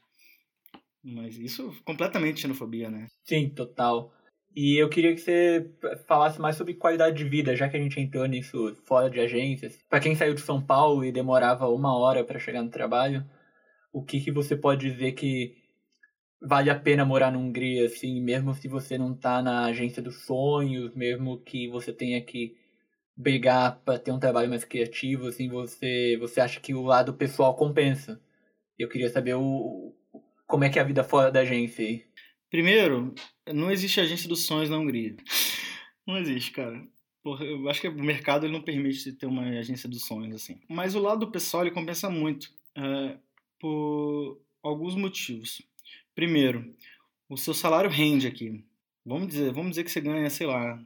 Mas isso completamente xenofobia, né? Sim, total. E eu queria que você falasse mais sobre qualidade de vida, já que a gente entrou nisso fora de agências. Para quem saiu de São Paulo e demorava uma hora para chegar no trabalho, o que, que você pode dizer que vale a pena morar na Hungria, assim, mesmo se você não tá na agência dos sonhos, mesmo que você tenha que brigar para ter um trabalho mais criativo, assim, você, você acha que o lado pessoal compensa? Eu queria saber o, como é que é a vida fora da agência aí. Primeiro, não existe agência dos sonhos na Hungria. Não existe, cara. Porra, eu acho que o mercado ele não permite ter uma agência dos sonhos assim. Mas o lado pessoal ele compensa muito é, por alguns motivos. Primeiro, o seu salário rende aqui. Vamos dizer, vamos dizer que você ganha, sei lá,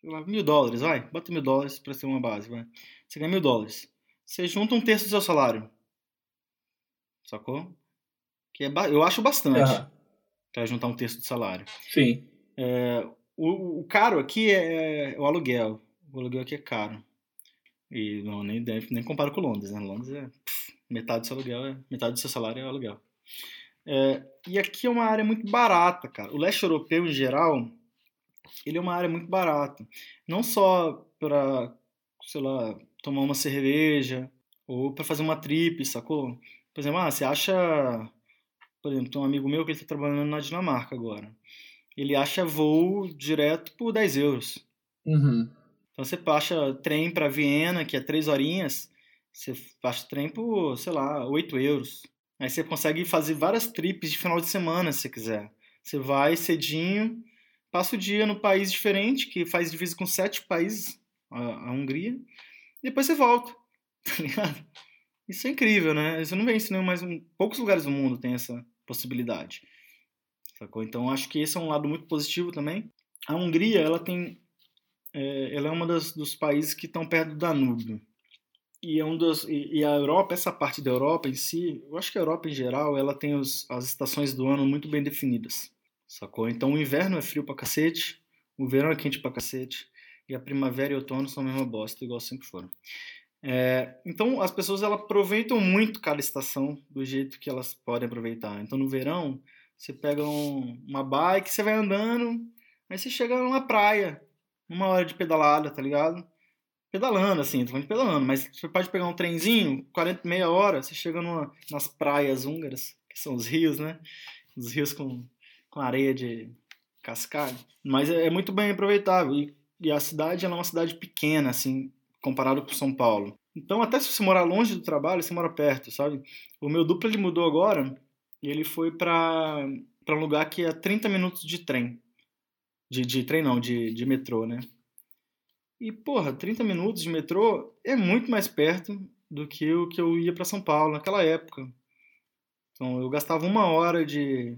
sei lá mil dólares, vai. Bota mil dólares para ser uma base, vai. Você ganha mil dólares. Você junta um terço do seu salário. Sacou? Que é, eu acho bastante. Uhum para juntar um terço do salário. Sim. É, o, o, caro aqui é, é, o aluguel. O aluguel aqui é caro. E não, nem, nem comparo com Londres, né? Londres é pff, metade do seu aluguel, é, metade do seu salário é o aluguel. É, e aqui é uma área muito barata, cara. O leste europeu, em geral, ele é uma área muito barata. Não só para, sei lá, tomar uma cerveja ou para fazer uma trip, sacou? Por exemplo, ah, você acha por exemplo, tem um amigo meu que ele está trabalhando na Dinamarca agora. Ele acha voo direto por 10 euros. Uhum. Então você acha trem para Viena, que é 3 horinhas, você acha trem por, sei lá, 8 euros. Aí você consegue fazer várias trips de final de semana, se você quiser. Você vai cedinho, passa o dia no país diferente, que faz divisa com sete países, a, a Hungria, e depois você volta, tá ligado? Isso é incrível, né? Isso não isso nem mais um... Poucos lugares do mundo tem essa possibilidade. Sacou? Então acho que esse é um lado muito positivo também. A Hungria, ela tem... É, ela é uma das, dos países que estão perto do Danúbio. E, é um dos, e, e, a Europa, essa parte da Europa em si, eu acho que a Europa em geral, ela tem os, as estações do ano muito bem definidas. Sacou? Então o inverno é frio pra cacete, o verão é quente pra cacete, e a primavera e o outono são a mesma bosta, igual sempre foram. É, então as pessoas elas aproveitam muito cada estação do jeito que elas podem aproveitar. Então no verão você pega um, uma bike, você vai andando, aí você chega numa praia, uma hora de pedalada, tá ligado? Pedalando assim, tô falando de pedalando, mas você pode pegar um trenzinho, 40, meia hora, você chega numa, nas praias húngaras, que são os rios, né? Os rios com, com areia de cascalho. Mas é, é muito bem aproveitável. E, e a cidade é uma cidade pequena, assim, comparado com São Paulo. Então, até se você morar longe do trabalho, você mora perto, sabe? O meu duplo ele mudou agora e ele foi para um lugar que é 30 minutos de trem. De, de trem não, de, de metrô, né? E, porra, 30 minutos de metrô é muito mais perto do que o que eu ia para São Paulo naquela época. Então, eu gastava uma hora de,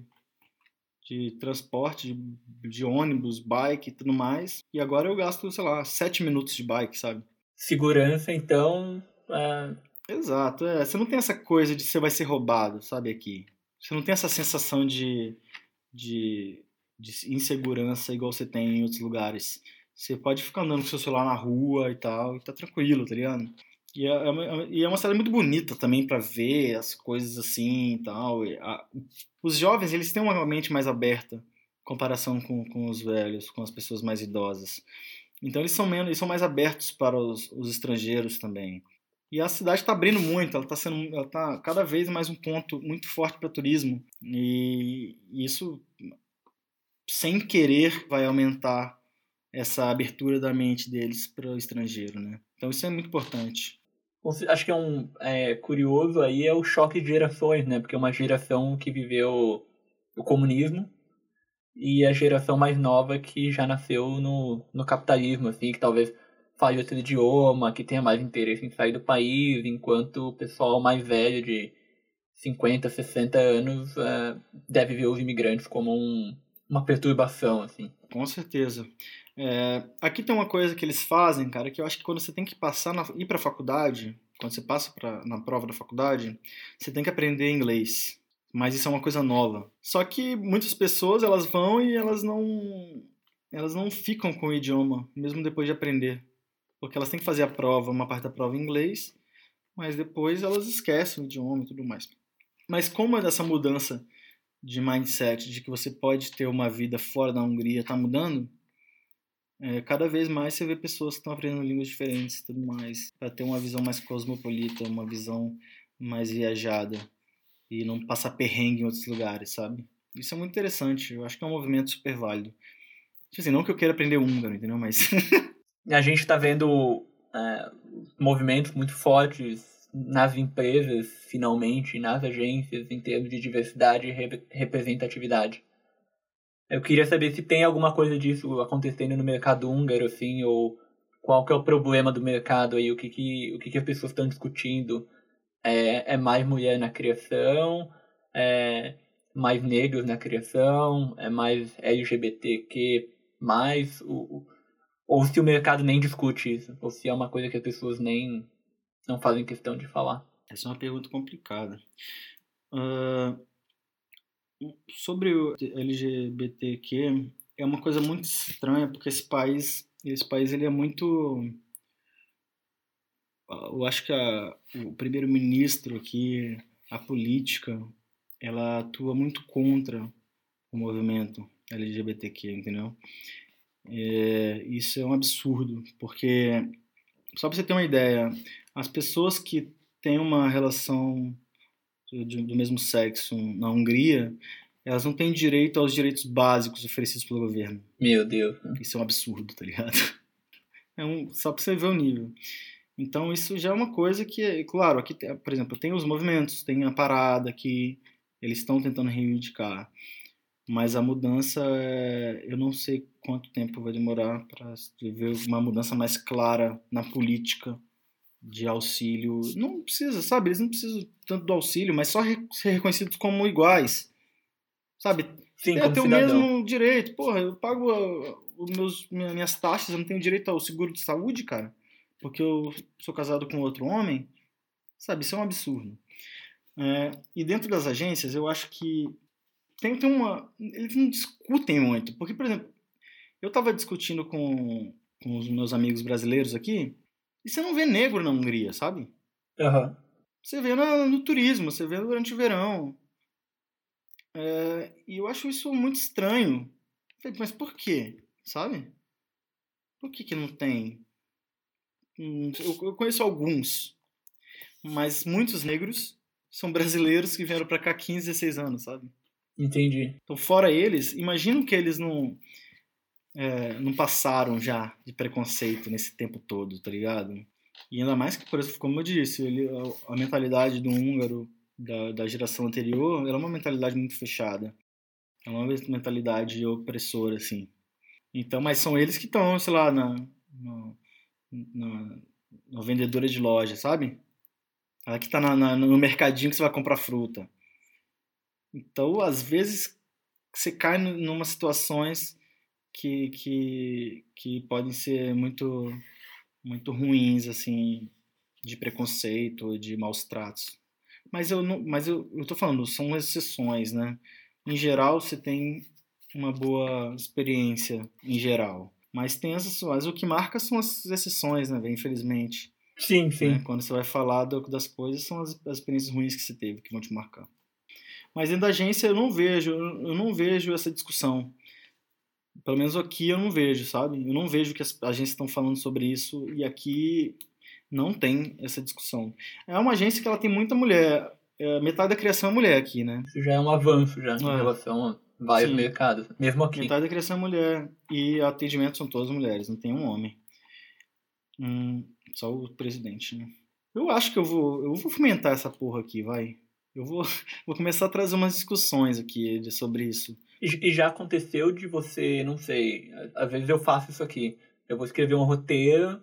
de transporte, de, de ônibus, bike e tudo mais. E agora eu gasto, sei lá, 7 minutos de bike, sabe? Segurança, então. É... Exato, é. Você não tem essa coisa de você vai ser roubado, sabe, aqui. Você não tem essa sensação de, de, de insegurança igual você tem em outros lugares. Você pode ficar andando com seu celular na rua e tal, e tá tranquilo, tá ligado? E é, é uma, e é uma cidade muito bonita também para ver as coisas assim e tal. E a, os jovens, eles têm uma mente mais aberta em comparação com, com os velhos, com as pessoas mais idosas. Então eles são menos, eles são mais abertos para os, os estrangeiros também. E a cidade está abrindo muito, ela está sendo, ela tá cada vez mais um ponto muito forte para turismo. E isso, sem querer, vai aumentar essa abertura da mente deles para o estrangeiro, né? Então isso é muito importante. Acho que é um é, curioso aí é o choque de gerações, né? Porque é uma geração que viveu o comunismo e a geração mais nova que já nasceu no, no capitalismo, assim, que talvez fale outro idioma, que tenha mais interesse em sair do país, enquanto o pessoal mais velho de 50, 60 anos é, deve ver os imigrantes como um, uma perturbação, assim. Com certeza. É, aqui tem uma coisa que eles fazem, cara, que eu acho que quando você tem que passar na, ir para a faculdade, quando você passa pra, na prova da faculdade, você tem que aprender inglês. Mas isso é uma coisa nova. Só que muitas pessoas elas vão e elas não elas não ficam com o idioma, mesmo depois de aprender porque elas têm que fazer a prova, uma parte da prova em inglês, mas depois elas esquecem o idioma e tudo mais. Mas como é dessa mudança de mindset, de que você pode ter uma vida fora da Hungria, está mudando, é, cada vez mais você vê pessoas que estão aprendendo línguas diferentes e tudo mais, para ter uma visão mais cosmopolita, uma visão mais viajada e não passar perrengue em outros lugares, sabe? Isso é muito interessante, eu acho que é um movimento super válido. Tipo assim, não que eu queira aprender húngaro, entendeu? Mas a gente está vendo é, movimentos muito fortes nas empresas, finalmente, nas agências, em termos de diversidade e re representatividade. Eu queria saber se tem alguma coisa disso acontecendo no mercado húngaro, assim, ou qual que é o problema do mercado aí, o que, que, o que, que as pessoas estão discutindo. É, é mais mulher na criação, é mais negros na criação, é mais LGBTQ, mais o, ou se o mercado nem discute isso, ou se é uma coisa que as pessoas nem não fazem questão de falar. Essa é uma pergunta complicada. Uh, sobre o LGBTQ, é uma coisa muito estranha, porque esse país, esse país ele é muito... Eu acho que a, o primeiro-ministro aqui, a política, ela atua muito contra o movimento LGBTQ, entendeu? É, isso é um absurdo, porque, só para você ter uma ideia, as pessoas que têm uma relação de, do mesmo sexo na Hungria, elas não têm direito aos direitos básicos oferecidos pelo governo. Meu Deus. Isso é um absurdo, tá ligado? É um, só para você ver o nível. Então isso já é uma coisa que, claro, aqui, por exemplo, tem os movimentos, tem a parada que eles estão tentando reivindicar. Mas a mudança, é, eu não sei quanto tempo vai demorar para ver uma mudança mais clara na política de auxílio. Não precisa, sabe? Eles não precisam tanto do auxílio, mas só ser reconhecidos como iguais. Sabe? Sim, é, ter o mesmo direito. Porra, eu pago os meus, minhas taxas, eu não tenho direito ao seguro de saúde, cara, porque eu sou casado com outro homem. Sabe? Isso é um absurdo. É, e dentro das agências, eu acho que tem, tem uma. Eles não discutem muito. Porque, por exemplo, eu estava discutindo com, com os meus amigos brasileiros aqui, e você não vê negro na Hungria, sabe? Uhum. Você vê no, no turismo, você vê durante o verão. É, e eu acho isso muito estranho. Mas por quê? Sabe? Por que, que não tem? Hum, eu, conheço alguns, mas muitos negros são brasileiros que vieram para cá 15, 16 anos, sabe? Entendi. Então, fora eles, imagino que eles não, é, não passaram já de preconceito nesse tempo todo, tá ligado? E ainda mais que, por exemplo, como eu disse, ele, a, a mentalidade do húngaro da, da geração anterior era é uma mentalidade muito fechada. É uma mentalidade opressora, assim. Então, mas são eles que estão, sei lá, na, na, na, na vendedora de loja, sabe? Ela que está no mercadinho que você vai comprar fruta. Então, às vezes, você cai numa situações que, que, que podem ser muito, muito ruins, assim, de preconceito, de maus tratos. Mas eu não, mas eu, eu tô falando, são exceções, né? Em geral, você tem uma boa experiência em geral. Mas tem exceções. O que marca são as exceções, né, infelizmente. Sim, sim. Né? Quando você vai falar do, das coisas, são as, as experiências ruins que você teve que vão te marcar. Mas dentro da agência eu não vejo, eu não vejo essa discussão. Pelo menos aqui eu não vejo, sabe? Eu não vejo que as agências estão falando sobre isso e aqui não tem essa discussão. É uma agência que ela tem muita mulher. É, metade da criação é mulher aqui, né? Isso já é um avanço já é. em relação a vários Sim. mercados, mesmo aqui. Metade da criação é mulher e atendimento são todas mulheres, não tem um homem. Hum, só o presidente, né? Eu acho que eu vou, eu vou fomentar essa porra aqui, vai. Eu vou, vou começar a trazer umas discussões aqui sobre isso. E, e já aconteceu de você, não sei, às vezes eu faço isso aqui. Eu vou escrever um roteiro,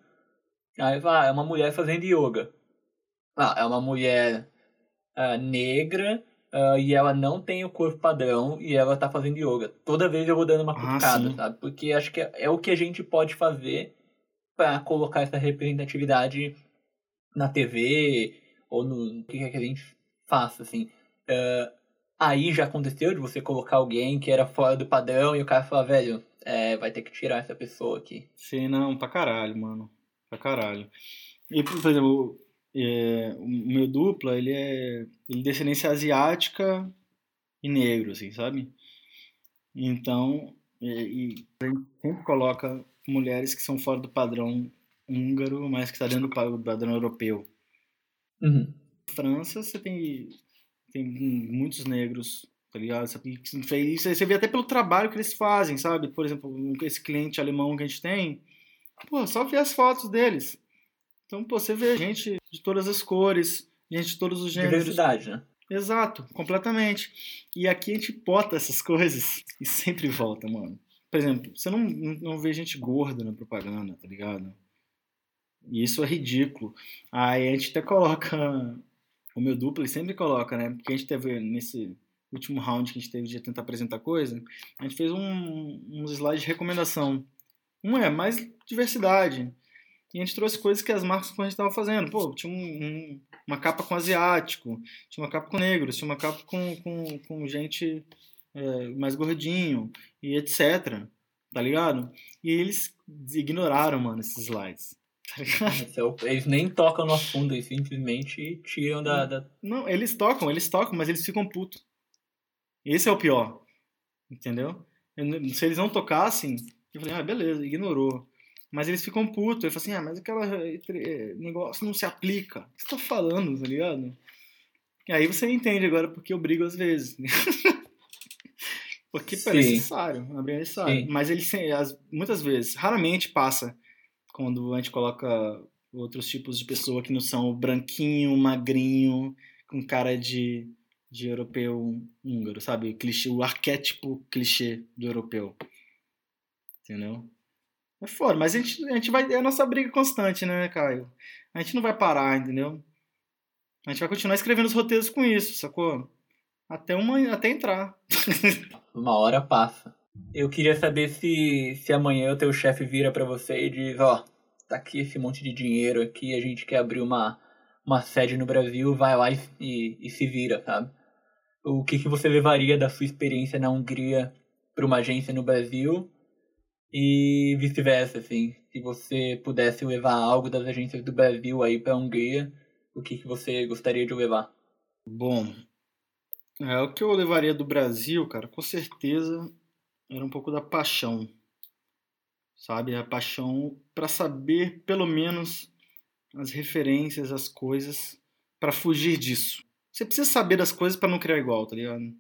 aí vai, ah, é uma mulher fazendo yoga. Ah, é uma mulher uh, negra uh, e ela não tem o corpo padrão e ela tá fazendo yoga. Toda vez eu vou dando uma ah, cutucada, ah, sabe? Porque acho que é, é o que a gente pode fazer para colocar essa representatividade na TV ou no que quer que a gente faça, assim. Uh, aí já aconteceu de você colocar alguém que era fora do padrão e o cara falar, velho, é, vai ter que tirar essa pessoa aqui. Sim, não, pra caralho, mano. Pra caralho. E, por exemplo, é, o meu dupla, ele é ele é descendência asiática e negro, assim, sabe? Então, e, e a gente sempre coloca mulheres que são fora do padrão húngaro, mas que está dentro do padrão europeu. Uhum. França, você tem, tem muitos negros, tá ligado? Isso você vê até pelo trabalho que eles fazem, sabe? Por exemplo, esse cliente alemão que a gente tem, pô, só ver as fotos deles. Então, pô, você vê gente de todas as cores, gente de todos os gêneros. Diversidade, né? Exato, completamente. E aqui a gente bota essas coisas e sempre volta, mano. Por exemplo, você não, não vê gente gorda na propaganda, tá ligado? E isso é ridículo. Aí a gente até coloca. O meu duplo ele sempre coloca, né? Porque a gente teve nesse último round que a gente teve de tentar apresentar coisa, a gente fez um, uns slides de recomendação. Um é mais diversidade. E a gente trouxe coisas que as marcas que a gente estava fazendo. Pô, tinha um, um, uma capa com asiático, tinha uma capa com negros, tinha uma capa com, com, com gente é, mais gordinho e etc. Tá ligado? E eles ignoraram, mano, esses slides. Tá eles nem tocam no fundo, eles simplesmente tiram da, da. Não, eles tocam, eles tocam, mas eles ficam putos. Esse é o pior. Entendeu? Se eles não tocassem, eu falei, ah, beleza, ignorou. Mas eles ficam putos. Eu falo assim, ah, mas aquela eh, negócio não se aplica. O que você tá falando, tá ligado? E aí você entende agora porque eu brigo às vezes. porque é necessário, é necessário. Mas ele muitas vezes, raramente passa quando a gente coloca outros tipos de pessoa que não são o branquinho, magrinho, com cara de, de europeu húngaro, sabe? Clichê, o arquétipo clichê do europeu. Entendeu? É foda, mas a gente, a gente vai. É a nossa briga constante, né, Caio? A gente não vai parar, entendeu? A gente vai continuar escrevendo os roteiros com isso, sacou? Até, uma, até entrar. uma hora passa. Eu queria saber se, se amanhã o teu chefe vira para você e diz, ó, oh, tá aqui esse monte de dinheiro aqui, a gente quer abrir uma, uma sede no Brasil, vai lá e, e, e se vira, sabe? O que, que você levaria da sua experiência na Hungria para uma agência no Brasil e vice-versa, assim. Se você pudesse levar algo das agências do Brasil aí para a Hungria, o que, que você gostaria de levar? Bom, é, o que eu levaria do Brasil, cara, com certeza era um pouco da paixão, sabe? A paixão para saber pelo menos as referências, as coisas, para fugir disso. Você precisa saber das coisas para não criar igual, tá ligado?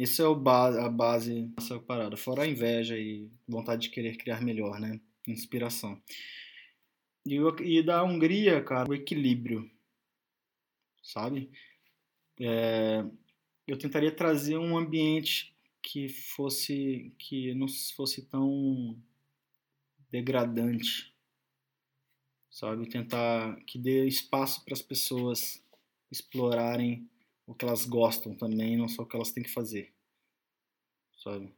Isso é o ba a base dessa parada. Fora a inveja e vontade de querer criar melhor, né? Inspiração. E, e da Hungria, cara, o equilíbrio, sabe? É, eu tentaria trazer um ambiente que fosse que não fosse tão degradante, sabe? Tentar que dê espaço para as pessoas explorarem o que elas gostam também, não só o que elas têm que fazer, sabe?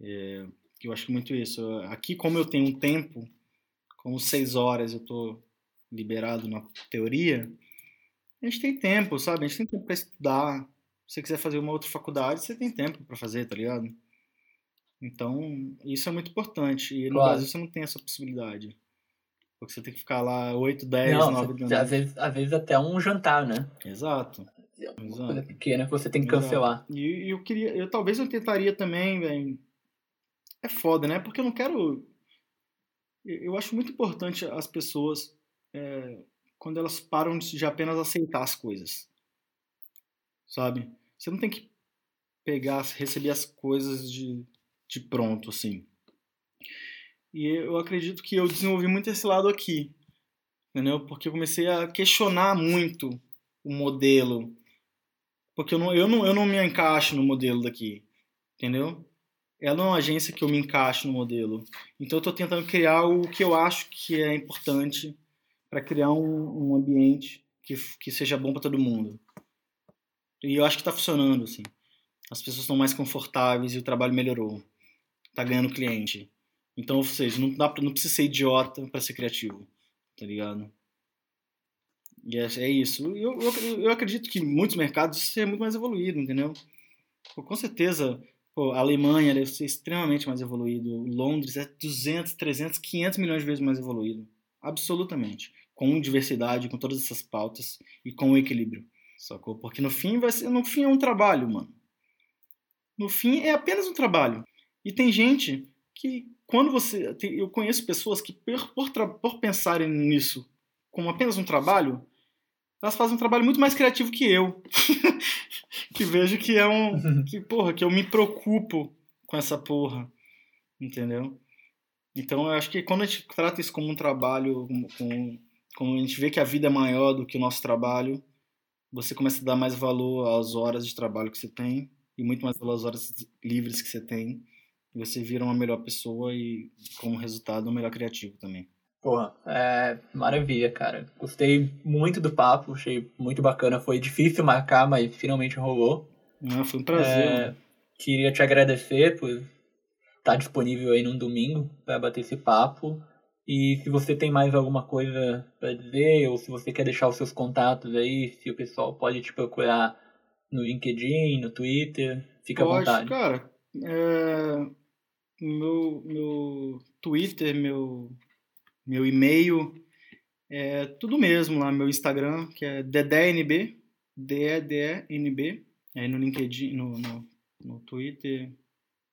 É, eu acho muito isso. Aqui, como eu tenho um tempo, como seis horas eu tô liberado na teoria, a gente tem tempo, sabe? A gente tem tempo para estudar, se você quiser fazer uma outra faculdade, você tem tempo para fazer, tá ligado? Então, isso é muito importante. E no Claro. Brasil você não tem essa possibilidade. Porque você tem que ficar lá 8, 10, Não, 9 você- da às, vezes, às vezes até um jantar, né? Exato. Uma coisa pequena que você tem que cancelar. E e eu queria, eu talvez eu tentaria também, velho. É foda, né? Porque eu não quero. eu- acho muito importante as pessoas é, quando elas param de de apenas aceitar as coisas, sabe? Você não tem que pegar, receber as coisas de, de pronto, assim. E eu acredito que eu desenvolvi muito esse lado aqui, entendeu? Porque eu comecei a questionar muito o modelo, porque eu não, eu não, eu não me encaixo no modelo daqui, entendeu? Ela não é uma agência que eu me encaixo no modelo. Então eu estou tentando criar o que eu acho que é importante para criar um, um ambiente que, que seja bom para todo mundo. E eu acho que está funcionando, assim. As pessoas estão mais confortáveis e o trabalho melhorou. Tá ganhando cliente. Então, ou seja, não, dá não precisa ser idiota para ser criativo, tá ligado? É, é isso. Eu, eu, eu acredito que muitos mercados isso é muito mais evoluído, entendeu? Pô, com certeza, pô, a Alemanha deve ser extremamente mais evoluído. Londres é 200, 300, 500 milhões de vezes mais evoluído. Absolutamente. Com diversidade, com todas essas pautas e com equilíbrio. Sacou? Porque no fim vai ser, no fim é um trabalho, mano. No fim é apenas um trabalho. E tem gente que quando você, eu conheço pessoas que por, por, por pensarem nisso como apenas um trabalho, elas fazem um trabalho muito mais criativo que eu. que vejo que é um. Que, porra, que eu me preocupo com essa porra. Entendeu? Então eu acho que quando a gente trata isso como um trabalho, com, com, quando a gente vê que a vida é maior do que o nosso trabalho, você começa a dar mais valor às horas de trabalho que você tem e muito mais valor às horas livres que você tem. E você vira uma melhor pessoa e, como resultado, um melhor criativo também. Porra, é maravilha, cara. Gostei muito do papo, achei muito bacana. Foi difícil marcar, mas finalmente rolou. Ah, foi um prazer. É, queria te agradecer por estar disponível aí num domingo para bater esse papo. E se você tem mais alguma coisa para dizer, ou se você quer deixar os seus contatos aí, se o pessoal pode te procurar no LinkedIn, no Twitter, fica à vontade. cara. É, meu, meu Twitter, meu, meu e-mail, é tudo mesmo lá. Meu Instagram, que é DDNB, D-E-D-E-N-B. Aí no LinkedIn, no, no, no Twitter,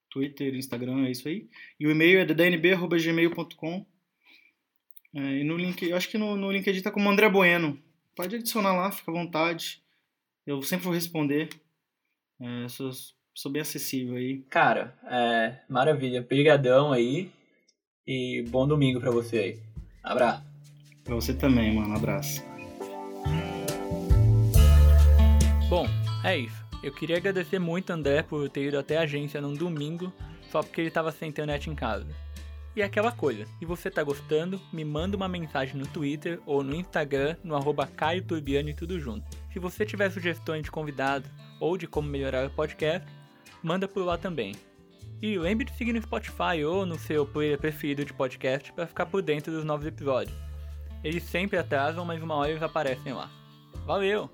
Twitter, Instagram, é isso aí. E o e-mail é ddnb.gmail.com. É, e no link, eu acho que no, no LinkedIn tá como André Bueno. Pode adicionar lá, fica à vontade. Eu sempre vou responder. É, sou, sou bem acessível aí. Cara, é, maravilha. Brigadão aí. E bom domingo pra você aí. Abraço. Pra você também, mano. Abraço. Bom, é isso. Eu queria agradecer muito André por ter ido até a agência num domingo, só porque ele tava sem internet em casa. E é aquela coisa, se você tá gostando, me manda uma mensagem no Twitter ou no Instagram, no arroba Caio Turbiano e tudo junto. Se você tiver sugestões de convidado ou de como melhorar o podcast, manda por lá também. E lembre de seguir no Spotify ou no seu player preferido de podcast para ficar por dentro dos novos episódios. Eles sempre atrasam, mas uma hora eles aparecem lá. Valeu!